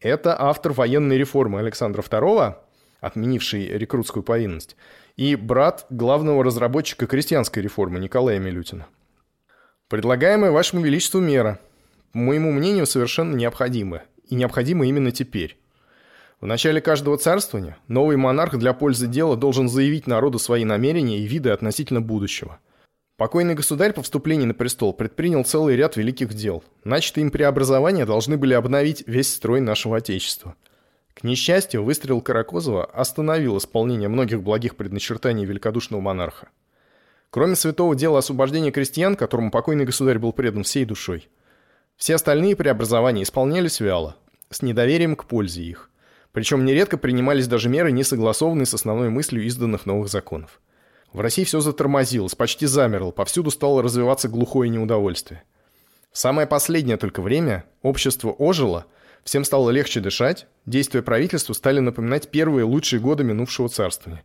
S2: Это автор военной реформы Александра II, отменивший рекрутскую повинность, и брат главного разработчика крестьянской реформы Николая Милютина. Предлагаемая вашему величеству мера, по моему мнению, совершенно необходима, и необходима именно теперь. В начале каждого царствования новый монарх для пользы дела должен заявить народу свои намерения и виды относительно будущего. Покойный государь по вступлении на престол предпринял целый ряд великих дел. Начатые им преобразования должны были обновить весь строй нашего Отечества – к несчастью, выстрел Каракозова остановил исполнение многих благих предначертаний великодушного монарха. Кроме святого дела освобождения крестьян, которому покойный государь был предан всей душой, все остальные преобразования исполнялись вяло, с недоверием к пользе их. Причем нередко принимались даже меры, не согласованные с основной мыслью изданных новых законов. В России все затормозилось, почти замерло, повсюду стало развиваться глухое неудовольствие. В самое последнее только время общество ожило – Всем стало легче дышать, действия правительства стали напоминать первые лучшие годы минувшего царствования.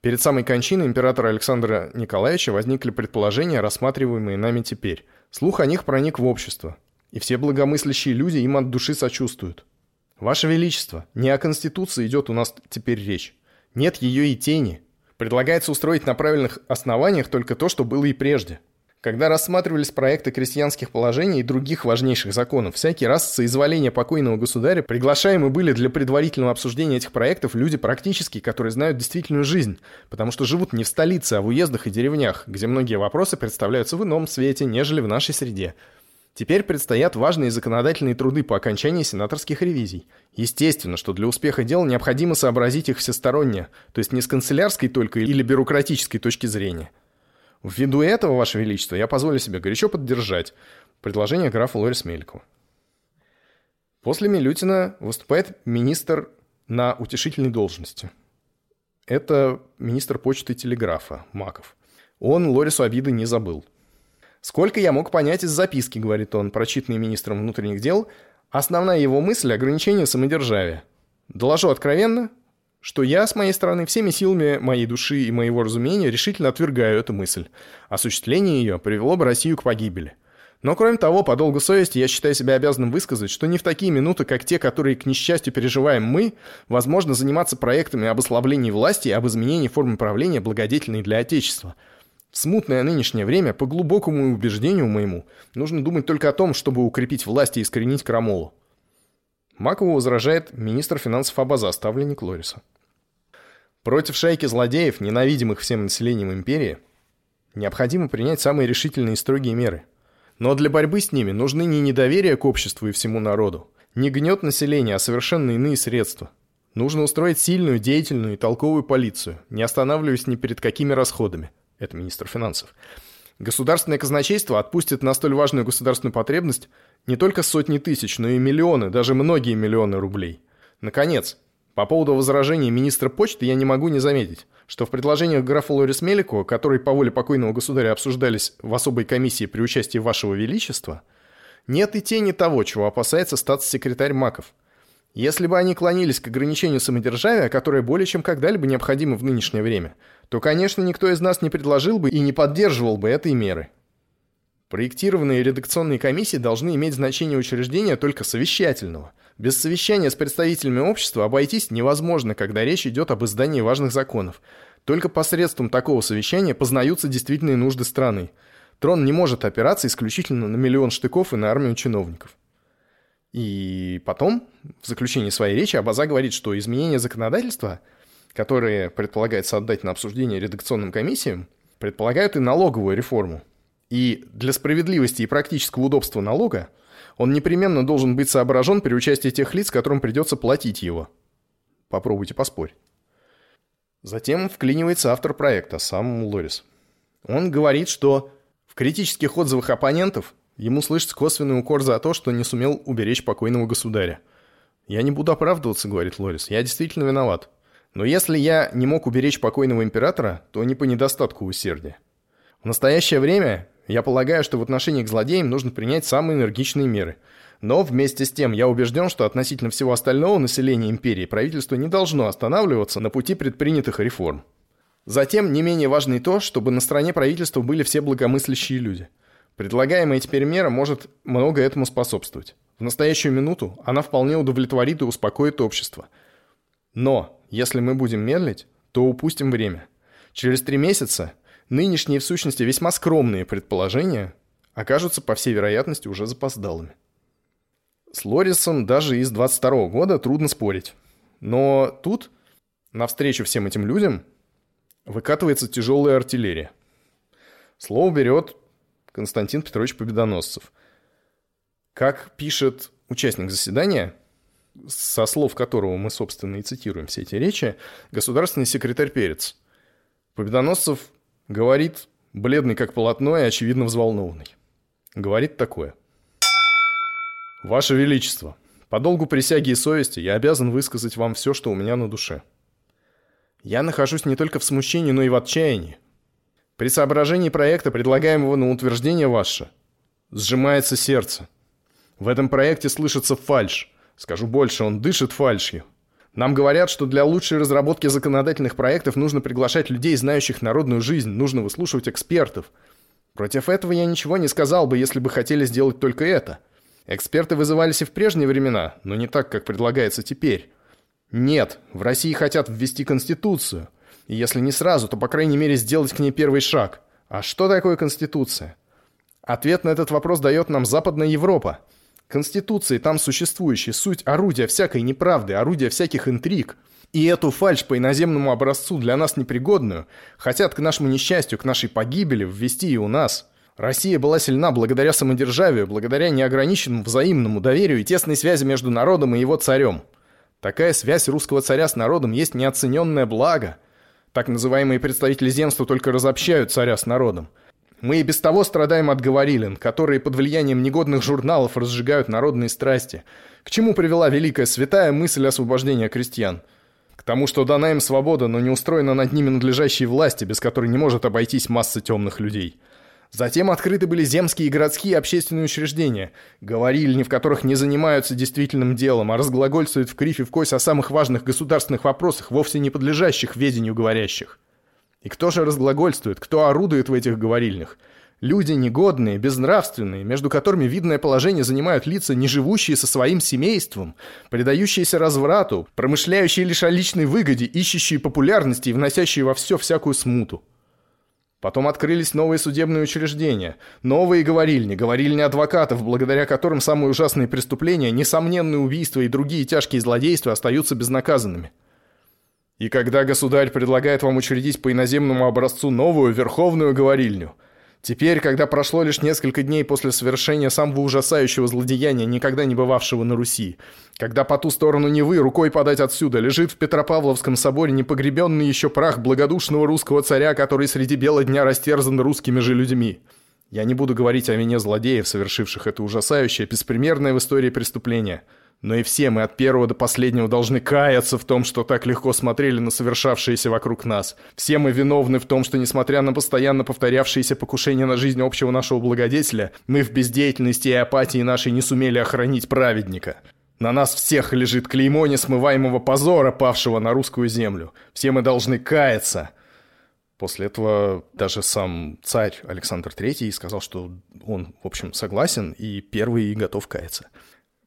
S2: Перед самой кончиной императора Александра Николаевича возникли предположения, рассматриваемые нами теперь. Слух о них проник в общество, и все благомыслящие люди им от души сочувствуют. Ваше Величество, не о Конституции идет у нас теперь речь. Нет ее и тени. Предлагается устроить на правильных основаниях только то, что было и прежде – когда рассматривались проекты крестьянских положений и других важнейших законов, всякий раз соизволения покойного государя приглашаемы были для предварительного обсуждения этих проектов люди практические, которые знают действительную жизнь, потому что живут не в столице, а в уездах и деревнях, где многие вопросы представляются в ином свете, нежели в нашей среде. Теперь предстоят важные законодательные труды по окончании сенаторских ревизий. Естественно, что для успеха дел необходимо сообразить их всесторонне, то есть не с канцелярской только или бюрократической точки зрения – Ввиду этого, Ваше Величество, я позволю себе горячо поддержать предложение графа Лорис Мелькова. После Милютина выступает министр на утешительной должности. Это министр почты и телеграфа Маков. Он Лорису обиды не забыл. «Сколько я мог понять из записки, — говорит он, прочитанной министром внутренних дел, Основная его мысль – ограничение самодержавия. Доложу откровенно, что я, с моей стороны, всеми силами моей души и моего разумения решительно отвергаю эту мысль. Осуществление ее привело бы Россию к погибели. Но кроме того, по долгу совести я считаю себя обязанным высказать, что не в такие минуты, как те, которые, к несчастью, переживаем мы, возможно заниматься проектами об ослаблении власти и об изменении формы правления, благодетельной для Отечества. В смутное нынешнее время, по глубокому убеждению моему, нужно думать только о том, чтобы укрепить власть и искоренить крамолу. Макову возражает министр финансов Абаза, ставленник Лориса. Против шайки злодеев, ненавидимых всем населением империи, необходимо принять самые решительные и строгие меры. Но для борьбы с ними нужны не недоверие к обществу и всему народу, не гнет населения, а совершенно иные средства. Нужно устроить сильную, деятельную и толковую полицию, не останавливаясь ни перед какими расходами. Это министр финансов. Государственное казначейство отпустит на столь важную государственную потребность не только сотни тысяч, но и миллионы, даже многие миллионы рублей. Наконец, по поводу возражений министра почты я не могу не заметить, что в предложениях графа Лорис Мелико, которые по воле покойного государя обсуждались в особой комиссии при участии вашего величества, нет и тени того, чего опасается статс-секретарь Маков. Если бы они клонились к ограничению самодержавия, которое более чем когда-либо необходимо в нынешнее время – то, конечно, никто из нас не предложил бы и не поддерживал бы этой меры. Проектированные редакционные комиссии должны иметь значение учреждения только совещательного. Без совещания с представителями общества обойтись невозможно, когда речь идет об издании важных законов. Только посредством такого совещания познаются действительные нужды страны. Трон не может опираться исключительно на миллион штыков и на армию чиновников. И потом, в заключении своей речи, Абаза говорит, что изменение законодательства – которые предполагается отдать на обсуждение редакционным комиссиям, предполагают и налоговую реформу. И для справедливости и практического удобства налога он непременно должен быть соображен при участии тех лиц, которым придется платить его. Попробуйте поспорить. Затем вклинивается автор проекта, сам Лорис. Он говорит, что в критических отзывах оппонентов ему слышится косвенный укор за то, что не сумел уберечь покойного государя. «Я не буду оправдываться», — говорит Лорис, — «я действительно виноват. Но если я не мог уберечь покойного императора, то не по недостатку усердия. В настоящее время я полагаю, что в отношении к злодеям нужно принять самые энергичные меры. Но вместе с тем я убежден, что относительно всего остального населения империи правительство не должно останавливаться на пути предпринятых реформ. Затем не менее важно и то, чтобы на стороне правительства были все благомыслящие люди. Предлагаемая теперь мера может много этому способствовать. В настоящую минуту она вполне удовлетворит и успокоит общество. Но если мы будем медлить, то упустим время. Через три месяца нынешние в сущности весьма скромные предположения окажутся, по всей вероятности, уже запоздалыми. С Лорисом даже из 22 -го года трудно спорить. Но тут, навстречу всем этим людям, выкатывается тяжелая артиллерия. Слово берет Константин Петрович Победоносцев. Как пишет участник заседания – со слов которого мы, собственно, и цитируем все эти речи, государственный секретарь Перец. Победоносцев говорит, бледный как полотно и очевидно взволнованный. Говорит такое. «Ваше Величество, по долгу присяги и совести я обязан высказать вам все, что у меня на душе. Я нахожусь не только в смущении, но и в отчаянии. При соображении проекта, предлагаемого на утверждение ваше, сжимается сердце. В этом проекте слышится фальшь, Скажу больше, он дышит фальшью. Нам говорят, что для лучшей разработки законодательных проектов нужно приглашать людей, знающих народную жизнь, нужно выслушивать экспертов. Против этого я ничего не сказал бы, если бы хотели сделать только это. Эксперты вызывались и в прежние времена, но не так, как предлагается теперь. Нет, в России хотят ввести Конституцию. И если не сразу, то, по крайней мере, сделать к ней первый шаг. А что такое Конституция? Ответ на этот вопрос дает нам Западная Европа – Конституции там существующие, суть орудия всякой неправды, орудия всяких интриг. И эту фальшь по иноземному образцу для нас непригодную хотят к нашему несчастью, к нашей погибели ввести и у нас. Россия была сильна благодаря самодержавию, благодаря неограниченному взаимному доверию и тесной связи между народом и его царем. Такая связь русского царя с народом есть неоцененное благо. Так называемые представители земства только разобщают царя с народом. Мы и без того страдаем от говорилин, которые под влиянием негодных журналов разжигают народные страсти. К чему привела великая святая мысль освобождения крестьян? К тому, что дана им свобода, но не устроена над ними надлежащей власти, без которой не может обойтись масса темных людей. Затем открыты были земские и городские общественные учреждения, говорильни, в которых не занимаются действительным делом, а разглагольствуют в крифе в кость о самых важных государственных вопросах, вовсе не подлежащих ведению говорящих. И кто же разглагольствует, кто орудует в этих говорильнях? Люди негодные, безнравственные, между которыми видное положение занимают лица, не живущие со своим семейством, предающиеся разврату, промышляющие лишь о личной выгоде, ищущие популярности и вносящие во все всякую смуту. Потом открылись новые судебные учреждения, новые говорильни, говорильни адвокатов, благодаря которым самые ужасные преступления, несомненные убийства и другие тяжкие злодейства остаются безнаказанными. И когда государь предлагает вам учредить по иноземному образцу новую верховную говорильню – Теперь, когда прошло лишь несколько дней после совершения самого ужасающего злодеяния, никогда не бывавшего на Руси, когда по ту сторону Невы рукой подать отсюда лежит в Петропавловском соборе непогребенный еще прах благодушного русского царя, который среди бела дня растерзан русскими же людьми. Я не буду говорить о вине злодеев, совершивших это ужасающее, беспримерное в истории преступление – но и все мы от первого до последнего должны каяться в том, что так легко смотрели на совершавшееся вокруг нас. Все мы виновны в том, что, несмотря на постоянно повторявшиеся покушения на жизнь общего нашего благодетеля, мы в бездеятельности и апатии нашей не сумели охранить праведника. На нас всех лежит клеймо несмываемого позора, павшего на русскую землю. Все мы должны каяться. После этого даже сам царь Александр III сказал, что он, в общем, согласен и первый готов каяться.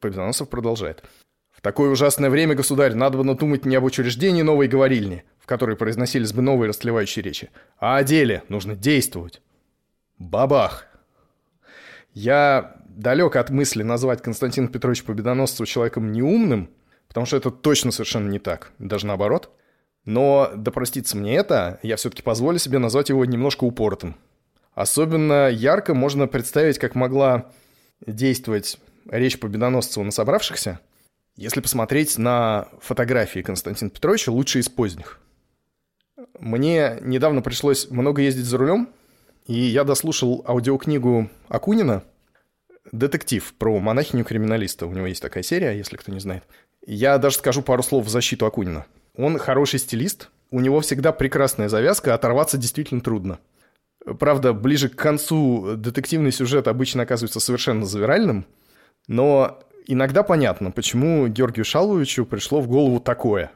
S2: Победоносцев продолжает. В такое ужасное время, государь, надо бы надумать не об учреждении новой говорильни, в которой произносились бы новые растлевающие речи, а о деле. Нужно действовать. Бабах! Я далек от мысли назвать Константина Петровича Победоносцева человеком неумным, потому что это точно совершенно не так, даже наоборот. Но, да простится мне это, я все-таки позволю себе назвать его немножко упоротым. Особенно ярко можно представить, как могла действовать речь Победоносцева на собравшихся, если посмотреть на фотографии Константина Петровича, лучше из поздних. Мне недавно пришлось много ездить за рулем, и я дослушал аудиокнигу Акунина «Детектив» про монахиню-криминалиста. У него есть такая серия, если кто не знает. Я даже скажу пару слов в защиту Акунина. Он хороший стилист, у него всегда прекрасная завязка, оторваться действительно трудно. Правда, ближе к концу детективный сюжет обычно оказывается совершенно завиральным – но иногда понятно, почему Георгию Шаловичу пришло в голову такое.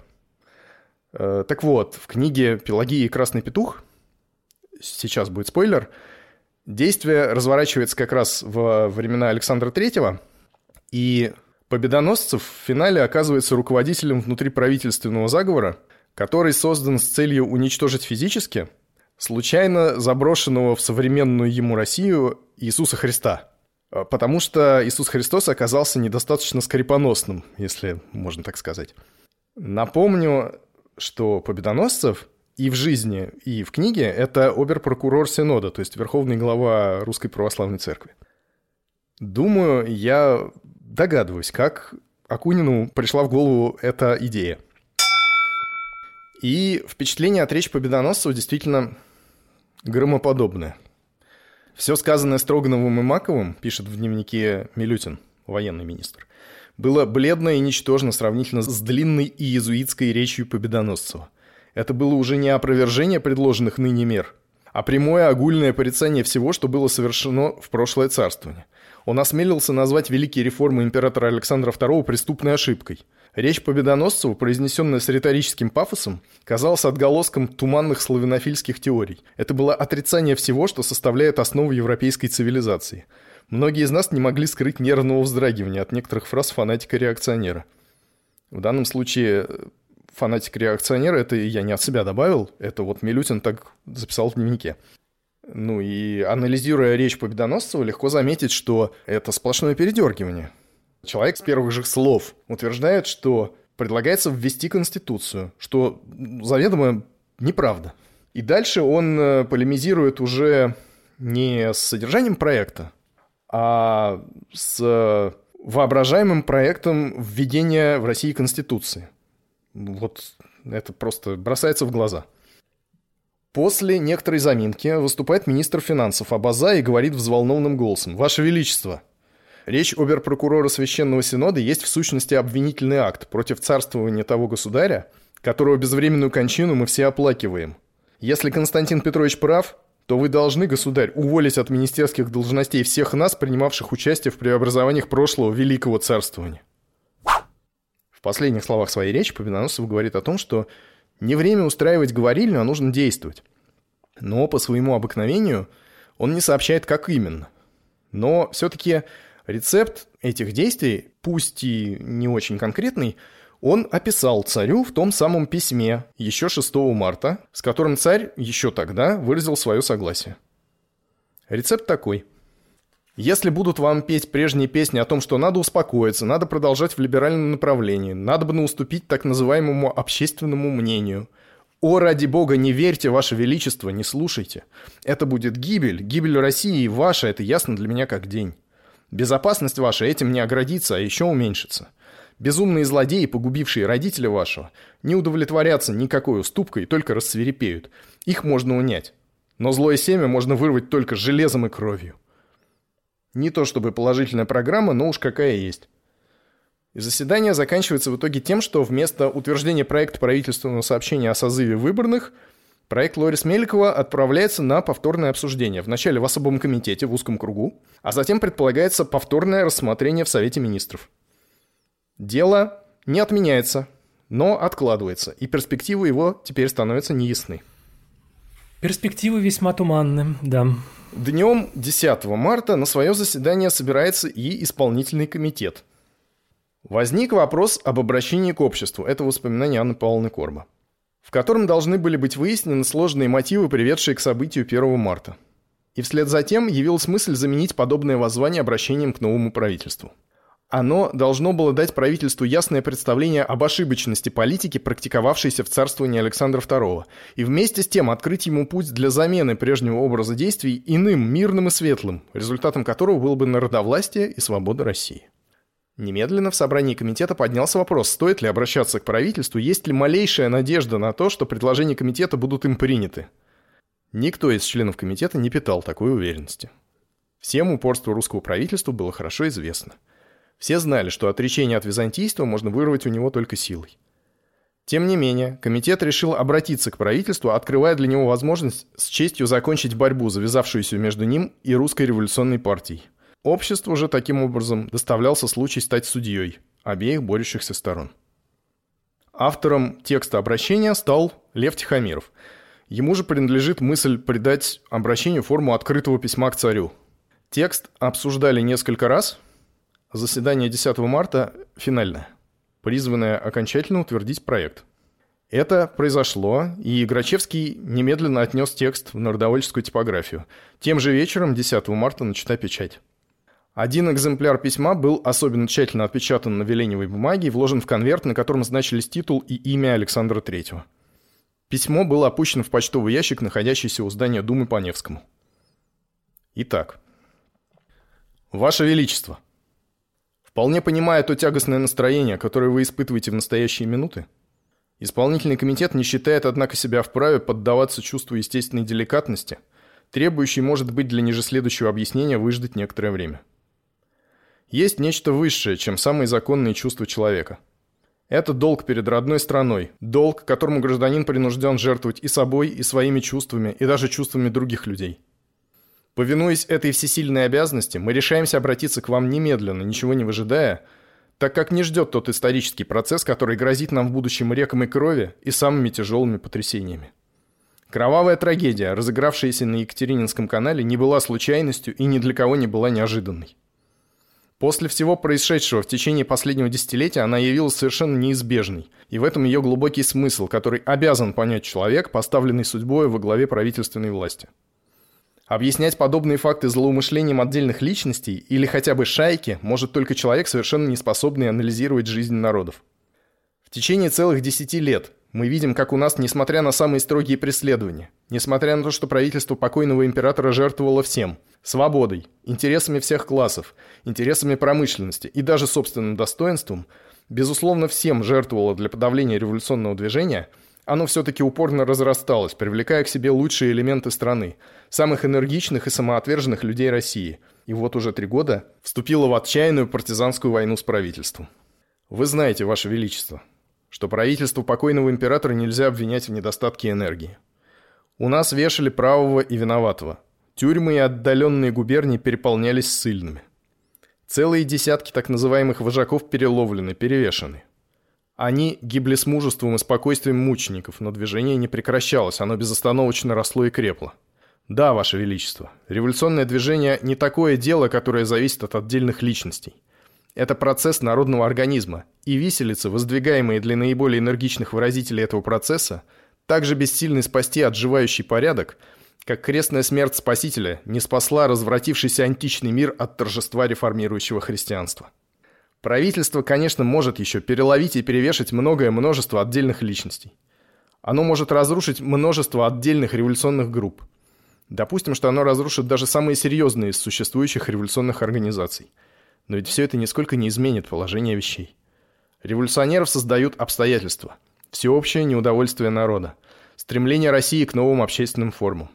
S2: Э, так вот, в книге «Пелагия и красный петух», сейчас будет спойлер, действие разворачивается как раз во времена Александра Третьего, и Победоносцев в финале оказывается руководителем внутриправительственного заговора, который создан с целью уничтожить физически случайно заброшенного в современную ему Россию Иисуса Христа – потому что Иисус Христос оказался недостаточно скрипоносным, если можно так сказать. Напомню, что Победоносцев и в жизни, и в книге – это оберпрокурор Синода, то есть верховный глава Русской Православной Церкви. Думаю, я догадываюсь, как Акунину пришла в голову эта идея. И впечатление от речи Победоносцева действительно громоподобное – все сказанное Строгановым и Маковым, пишет в дневнике Милютин, военный министр, было бледно и ничтожно сравнительно с длинной и иезуитской речью Победоносцева. Это было уже не опровержение предложенных ныне мер, а прямое огульное порицание всего, что было совершено в прошлое царствование. Он осмелился назвать великие реформы императора Александра II преступной ошибкой – Речь Победоносцева, произнесенная с риторическим пафосом, казалась отголоском туманных славянофильских теорий. Это было отрицание всего, что составляет основу европейской цивилизации. Многие из нас не могли скрыть нервного вздрагивания от некоторых фраз фанатика-реакционера. В данном случае э, фанатик-реакционер, это я не от себя добавил, это вот Милютин так записал в дневнике. Ну и анализируя речь Победоносцева, легко заметить, что это сплошное передергивание – Человек с первых же слов утверждает, что предлагается ввести Конституцию, что заведомо неправда. И дальше он э, полемизирует уже не с содержанием проекта, а с воображаемым проектом введения в России Конституции. Вот это просто бросается в глаза. После некоторой заминки выступает министр финансов Абаза и говорит взволнованным голосом. «Ваше Величество, Речь оберпрокурора Священного Синода есть в сущности обвинительный акт против царствования того государя, которого безвременную кончину мы все оплакиваем. Если Константин Петрович прав, то вы должны, государь, уволить от министерских должностей всех нас, принимавших участие в преобразованиях прошлого великого царствования. В последних словах своей речи Победоносцев говорит о том, что не время устраивать говорильню, а нужно действовать. Но по своему обыкновению он не сообщает, как именно. Но все-таки рецепт этих действий, пусть и не очень конкретный, он описал царю в том самом письме еще 6 марта, с которым царь еще тогда выразил свое согласие. Рецепт такой. Если будут вам петь прежние песни о том, что надо успокоиться, надо продолжать в либеральном направлении, надо бы уступить так называемому общественному мнению. О, ради бога, не верьте, ваше величество, не слушайте. Это будет гибель, гибель России ваша, это ясно для меня как день. Безопасность ваша этим не оградится, а еще уменьшится. Безумные злодеи, погубившие родителя вашего, не удовлетворятся никакой уступкой, только рассверепеют. Их можно унять. Но злое семя можно вырвать только железом и кровью. Не то чтобы положительная программа, но уж какая есть. И заседание заканчивается в итоге тем, что вместо утверждения проекта правительственного сообщения о созыве выборных, проект Лорис Меликова отправляется на повторное обсуждение. Вначале в особом комитете в узком кругу, а затем предполагается повторное рассмотрение в Совете министров. Дело не отменяется, но откладывается, и перспективы его теперь становятся неясны.
S3: Перспективы весьма туманны, да.
S2: Днем 10 марта на свое заседание собирается и исполнительный комитет. Возник вопрос об обращении к обществу. Это воспоминание Анны Павловны Корба. В котором должны были быть выяснены сложные мотивы, приведшие к событию 1 марта. И вслед за тем явилась мысль заменить подобное воззвание обращением к новому правительству – оно должно было дать правительству ясное представление об ошибочности политики, практиковавшейся в царствовании Александра II, и вместе с тем открыть ему путь для замены прежнего образа действий иным, мирным и светлым, результатом которого было бы народовластие и свобода России. Немедленно в собрании комитета поднялся вопрос, стоит ли обращаться к правительству, есть ли малейшая надежда на то, что предложения комитета будут им приняты. Никто из членов комитета не питал такой уверенности. Всем упорство русского правительства было хорошо известно – все знали, что отречение от византийства можно вырвать у него только силой. Тем не менее, комитет решил обратиться к правительству, открывая для него возможность с честью закончить борьбу, завязавшуюся между ним и русской революционной партией. Обществу же таким образом доставлялся случай стать судьей обеих борющихся сторон. Автором текста обращения стал Лев Тихомиров. Ему же принадлежит мысль придать обращению форму открытого письма к царю. Текст обсуждали несколько раз, Заседание 10 марта финальное, призванное окончательно утвердить проект. Это произошло, и Грачевский немедленно отнес текст в народовольческую типографию. Тем же вечером, 10 марта, начата печать. Один экземпляр письма был особенно тщательно отпечатан на веленевой бумаге и вложен в конверт, на котором значились титул и имя Александра III. Письмо было опущено в почтовый ящик, находящийся у здания Думы по Невскому. Итак. Ваше Величество, Вполне понимая то тягостное настроение, которое вы испытываете в настоящие минуты, исполнительный комитет не считает, однако, себя вправе поддаваться чувству естественной деликатности, требующей, может быть, для ниже следующего объяснения выждать некоторое время. Есть нечто высшее, чем самые законные чувства человека. Это долг перед родной страной, долг, которому гражданин принужден жертвовать и собой, и своими чувствами, и даже чувствами других людей – Повинуясь этой всесильной обязанности, мы решаемся обратиться к вам немедленно, ничего не выжидая, так как не ждет тот исторический процесс, который грозит нам в будущем рекам и крови и самыми тяжелыми потрясениями. Кровавая трагедия, разыгравшаяся на Екатерининском канале, не была случайностью и ни для кого не была неожиданной. После всего происшедшего в течение последнего десятилетия она явилась совершенно неизбежной, и в этом ее глубокий смысл, который обязан понять человек, поставленный судьбой во главе правительственной власти. Объяснять подобные факты злоумышлением отдельных личностей или хотя бы шайки может только человек, совершенно не способный анализировать жизнь народов. В течение целых десяти лет мы видим, как у нас, несмотря на самые строгие преследования, несмотря на то, что правительство покойного императора жертвовало всем – свободой, интересами всех классов, интересами промышленности и даже собственным достоинством, безусловно, всем жертвовало для подавления революционного движения – оно все-таки упорно разрасталось, привлекая к себе лучшие элементы страны, самых энергичных и самоотверженных людей России. И вот уже три года вступило в отчаянную партизанскую войну с правительством. Вы знаете, Ваше Величество, что правительство покойного императора нельзя обвинять в недостатке энергии. У нас вешали правого и виноватого. Тюрьмы и отдаленные губернии переполнялись ссыльными. Целые десятки так называемых вожаков переловлены, перевешены. Они гибли с мужеством и спокойствием мучеников, но движение не прекращалось, оно безостановочно росло и крепло. Да, Ваше Величество, революционное движение не такое дело, которое зависит от отдельных личностей. Это процесс народного организма, и виселицы, воздвигаемые для наиболее энергичных выразителей этого процесса, также бессильны спасти отживающий порядок, как крестная смерть Спасителя не спасла развратившийся античный мир от торжества реформирующего христианства. Правительство, конечно, может еще переловить и перевешать многое множество отдельных личностей. Оно может разрушить множество отдельных революционных групп – Допустим, что оно разрушит даже самые серьезные из существующих революционных организаций. Но ведь все это нисколько не изменит положение вещей. Революционеров создают обстоятельства. Всеобщее неудовольствие народа. Стремление России к новым общественным формам.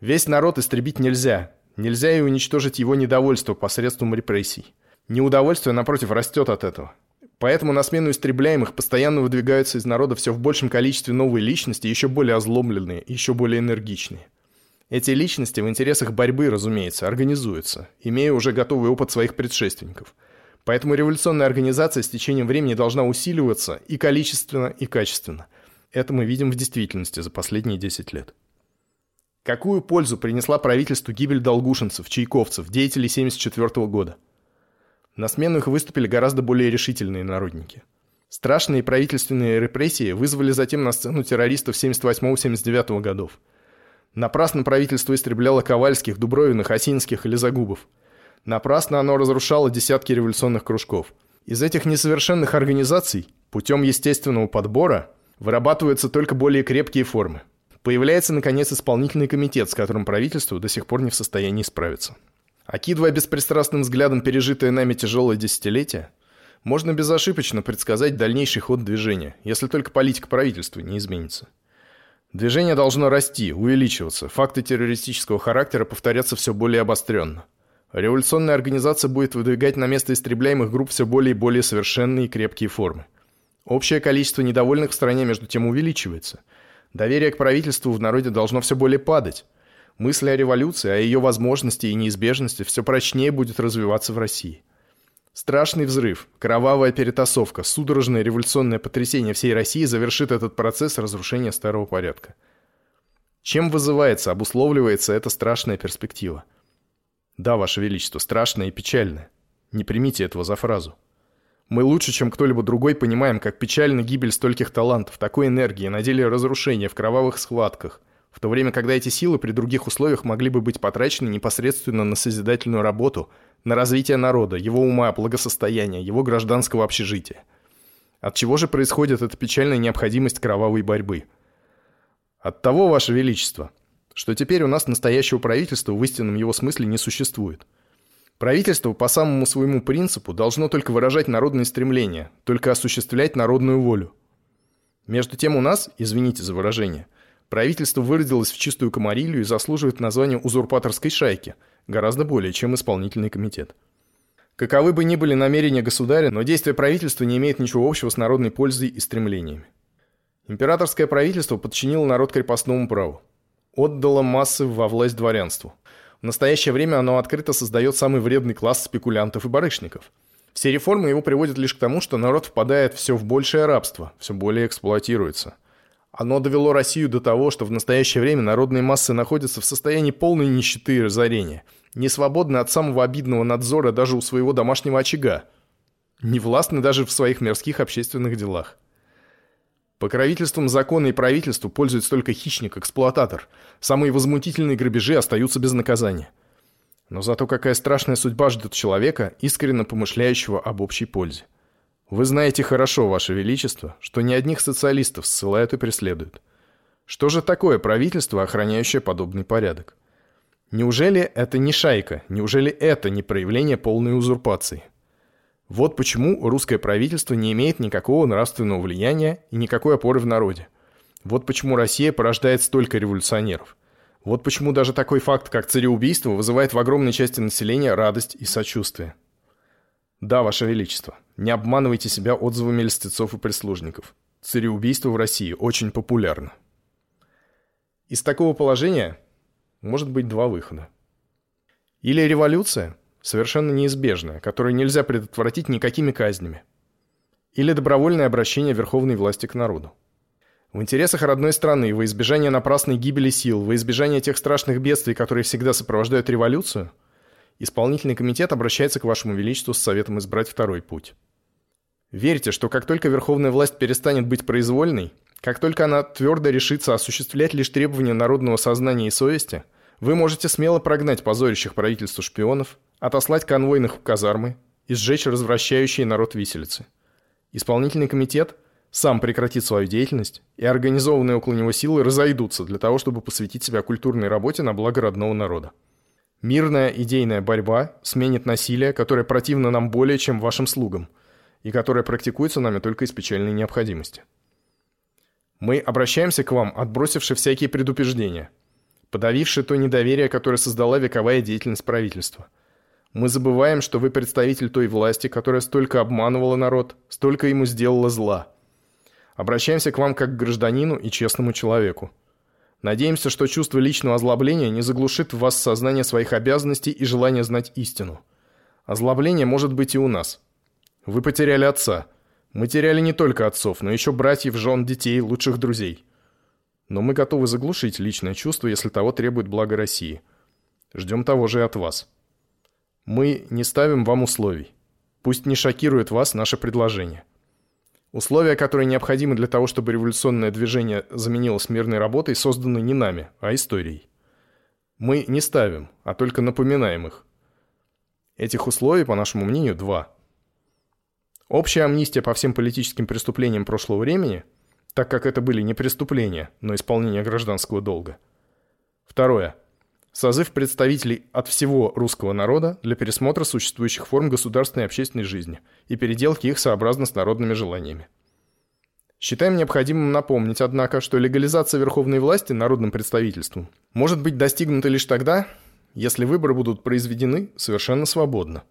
S2: Весь народ истребить нельзя. Нельзя и уничтожить его недовольство посредством репрессий. Неудовольствие, напротив, растет от этого. Поэтому на смену истребляемых постоянно выдвигаются из народа все в большем количестве новые личности, еще более озлобленные, еще более энергичные. Эти личности в интересах борьбы, разумеется, организуются, имея уже готовый опыт своих предшественников. Поэтому революционная организация с течением времени должна усиливаться и количественно, и качественно. Это мы видим в действительности за последние 10 лет. Какую пользу принесла правительству гибель долгушинцев, чайковцев, деятелей 1974 года? На смену их выступили гораздо более решительные народники. Страшные правительственные репрессии вызвали затем на сцену террористов 78-79 годов – Напрасно правительство истребляло Ковальских, Дубровиных, Осинских или Загубов. Напрасно оно разрушало десятки революционных кружков. Из этих несовершенных организаций, путем естественного подбора, вырабатываются только более крепкие формы. Появляется, наконец, исполнительный комитет, с которым правительство до сих пор не в состоянии справиться. Окидывая беспристрастным взглядом пережитое нами тяжелое десятилетие, можно безошибочно предсказать дальнейший ход движения, если только политика правительства не изменится. Движение должно расти, увеличиваться, факты террористического характера повторяться все более обостренно. Революционная организация будет выдвигать на место истребляемых групп все более и более совершенные и крепкие формы. Общее количество недовольных в стране между тем увеличивается. Доверие к правительству в народе должно все более падать. Мысль о революции, о ее возможности и неизбежности все прочнее будет развиваться в России. Страшный взрыв, кровавая перетасовка, судорожное революционное потрясение всей России завершит этот процесс разрушения старого порядка. Чем вызывается, обусловливается эта страшная перспектива? Да, Ваше Величество, страшная и печальная. Не примите этого за фразу. Мы лучше, чем кто-либо другой, понимаем, как печальна гибель стольких талантов, такой энергии, на деле разрушения, в кровавых схватках, в то время, когда эти силы при других условиях могли бы быть потрачены непосредственно на созидательную работу – на развитие народа, его ума, благосостояния, его гражданского общежития. От чего же происходит эта печальная необходимость кровавой борьбы? От того, Ваше Величество, что теперь у нас настоящего правительства в истинном его смысле не существует. Правительство по самому своему принципу должно только выражать народные стремления, только осуществлять народную волю. Между тем у нас, извините за выражение, правительство выродилось в чистую комарилью и заслуживает названия узурпаторской шайки – Гораздо более, чем исполнительный комитет. Каковы бы ни были намерения государя, но действие правительства не имеет ничего общего с народной пользой и стремлениями. Императорское правительство подчинило народ крепостному праву. Отдало массы во власть дворянству. В настоящее время оно открыто создает самый вредный класс спекулянтов и барышников. Все реформы его приводят лишь к тому, что народ впадает все в большее рабство, все более эксплуатируется – оно довело Россию до того, что в настоящее время народные массы находятся в состоянии полной нищеты и разорения, не свободны от самого обидного надзора даже у своего домашнего очага, не властны даже в своих мирских общественных делах. Покровительством закона и правительству пользуется только хищник-эксплуататор. Самые возмутительные грабежи остаются без наказания. Но зато какая страшная судьба ждет человека, искренне помышляющего об общей пользе. Вы знаете хорошо, Ваше Величество, что ни одних социалистов ссылают и преследуют. Что же такое правительство, охраняющее подобный порядок? Неужели это не шайка? Неужели это не проявление полной узурпации? Вот почему русское правительство не имеет никакого нравственного влияния и никакой опоры в народе. Вот почему Россия порождает столько революционеров. Вот почему даже такой факт, как цареубийство, вызывает в огромной части населения радость и сочувствие. Да, Ваше Величество, не обманывайте себя отзывами льстецов и прислужников. Цареубийство в России очень популярно. Из такого положения может быть два выхода. Или революция, совершенно неизбежная, которую нельзя предотвратить никакими казнями. Или добровольное обращение верховной власти к народу. В интересах родной страны, во избежание напрасной гибели сил, во избежание тех страшных бедствий, которые всегда сопровождают революцию, исполнительный комитет обращается к вашему величеству с советом избрать второй путь. Верьте, что как только верховная власть перестанет быть произвольной, как только она твердо решится осуществлять лишь требования народного сознания и совести, вы можете смело прогнать позорящих правительству шпионов, отослать конвойных в казармы и сжечь развращающие народ виселицы. Исполнительный комитет сам прекратит свою деятельность, и организованные около него силы разойдутся для того, чтобы посвятить себя культурной работе на благо родного народа. Мирная идейная борьба сменит насилие, которое противно нам более, чем вашим слугам, и которое практикуется нами только из печальной необходимости. Мы обращаемся к вам, отбросивши всякие предупреждения, подавивши то недоверие, которое создала вековая деятельность правительства. Мы забываем, что вы представитель той власти, которая столько обманывала народ, столько ему сделала зла. Обращаемся к вам как к гражданину и честному человеку. Надеемся, что чувство личного озлобления не заглушит в вас сознание своих обязанностей и желание знать истину. Озлобление может быть и у нас. Вы потеряли отца – мы теряли не только отцов, но еще братьев, жен, детей, лучших друзей. Но мы готовы заглушить личное чувство, если того требует благо России. Ждем того же и от вас. Мы не ставим вам условий. Пусть не шокирует вас наше предложение. Условия, которые необходимы для того, чтобы революционное движение заменилось мирной работой, созданы не нами, а историей. Мы не ставим, а только напоминаем их. Этих условий, по нашему мнению, два – Общая амнистия по всем политическим преступлениям прошлого времени, так как это были не преступления, но исполнение гражданского долга. Второе. Созыв представителей от всего русского народа для пересмотра существующих форм государственной и общественной жизни и переделки их сообразно с народными желаниями. Считаем необходимым напомнить, однако, что легализация верховной власти народным представительством может быть достигнута лишь тогда, если выборы будут произведены совершенно свободно.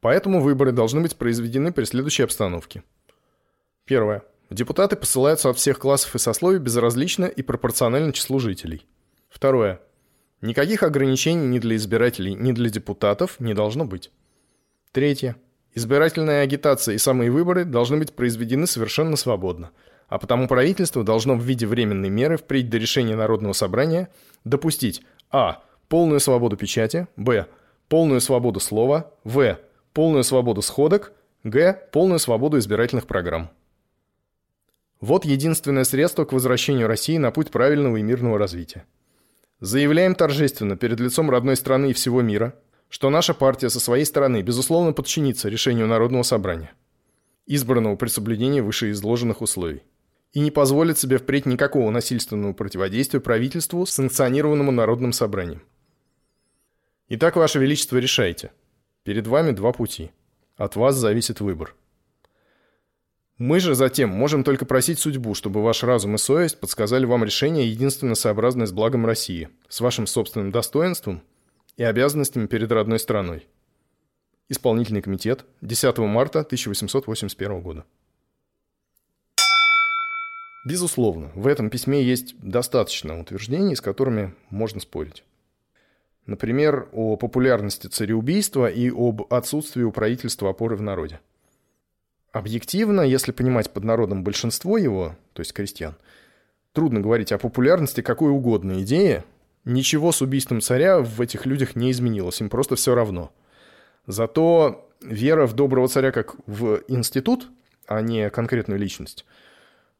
S2: Поэтому выборы должны быть произведены при следующей обстановке. Первое. Депутаты посылаются от всех классов и сословий безразлично и пропорционально числу жителей. Второе. Никаких ограничений ни для избирателей, ни для депутатов не должно быть. Третье. Избирательная агитация и самые выборы должны быть произведены совершенно свободно, а потому правительство должно в виде временной меры впредь до решения Народного собрания допустить а. полную свободу печати, б. полную свободу слова, в полную свободу сходок, г. полную свободу избирательных программ. Вот единственное средство к возвращению России на путь правильного и мирного развития. Заявляем торжественно перед лицом родной страны и всего мира, что наша партия со своей стороны безусловно подчинится решению Народного собрания, избранного при соблюдении вышеизложенных условий, и не позволит себе впредь никакого насильственного противодействия правительству, санкционированному Народным собранием. Итак, Ваше Величество, решайте – Перед вами два пути. От вас зависит выбор. Мы же затем можем только просить судьбу, чтобы ваш разум и совесть подсказали вам решение единственно сообразное с благом России, с вашим собственным достоинством и обязанностями перед родной страной. Исполнительный комитет, 10 марта 1881 года. Безусловно, в этом письме есть достаточно утверждений, с которыми можно спорить. Например, о популярности цареубийства и об отсутствии у правительства опоры в народе. Объективно, если понимать под народом большинство его, то есть крестьян, трудно говорить о популярности какой угодно идеи. Ничего с убийством царя в этих людях не изменилось, им просто все равно. Зато вера в доброго царя как в институт, а не конкретную личность,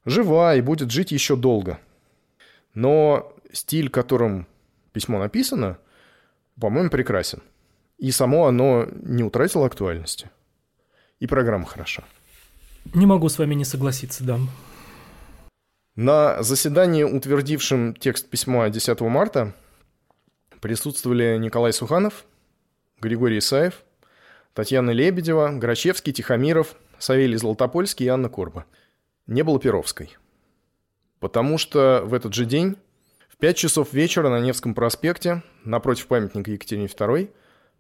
S2: жива и будет жить еще долго. Но стиль, которым письмо написано, по-моему, прекрасен. И само оно не утратило актуальности. И программа хороша.
S3: Не могу с вами не согласиться, да.
S2: На заседании, утвердившем текст письма 10 марта, присутствовали Николай Суханов, Григорий Исаев, Татьяна Лебедева, Грачевский, Тихомиров, Савелий Золотопольский и Анна Корба. Не было Перовской. Потому что в этот же день в пять часов вечера на Невском проспекте, напротив памятника Екатерине II,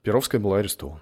S2: Перовская была арестована.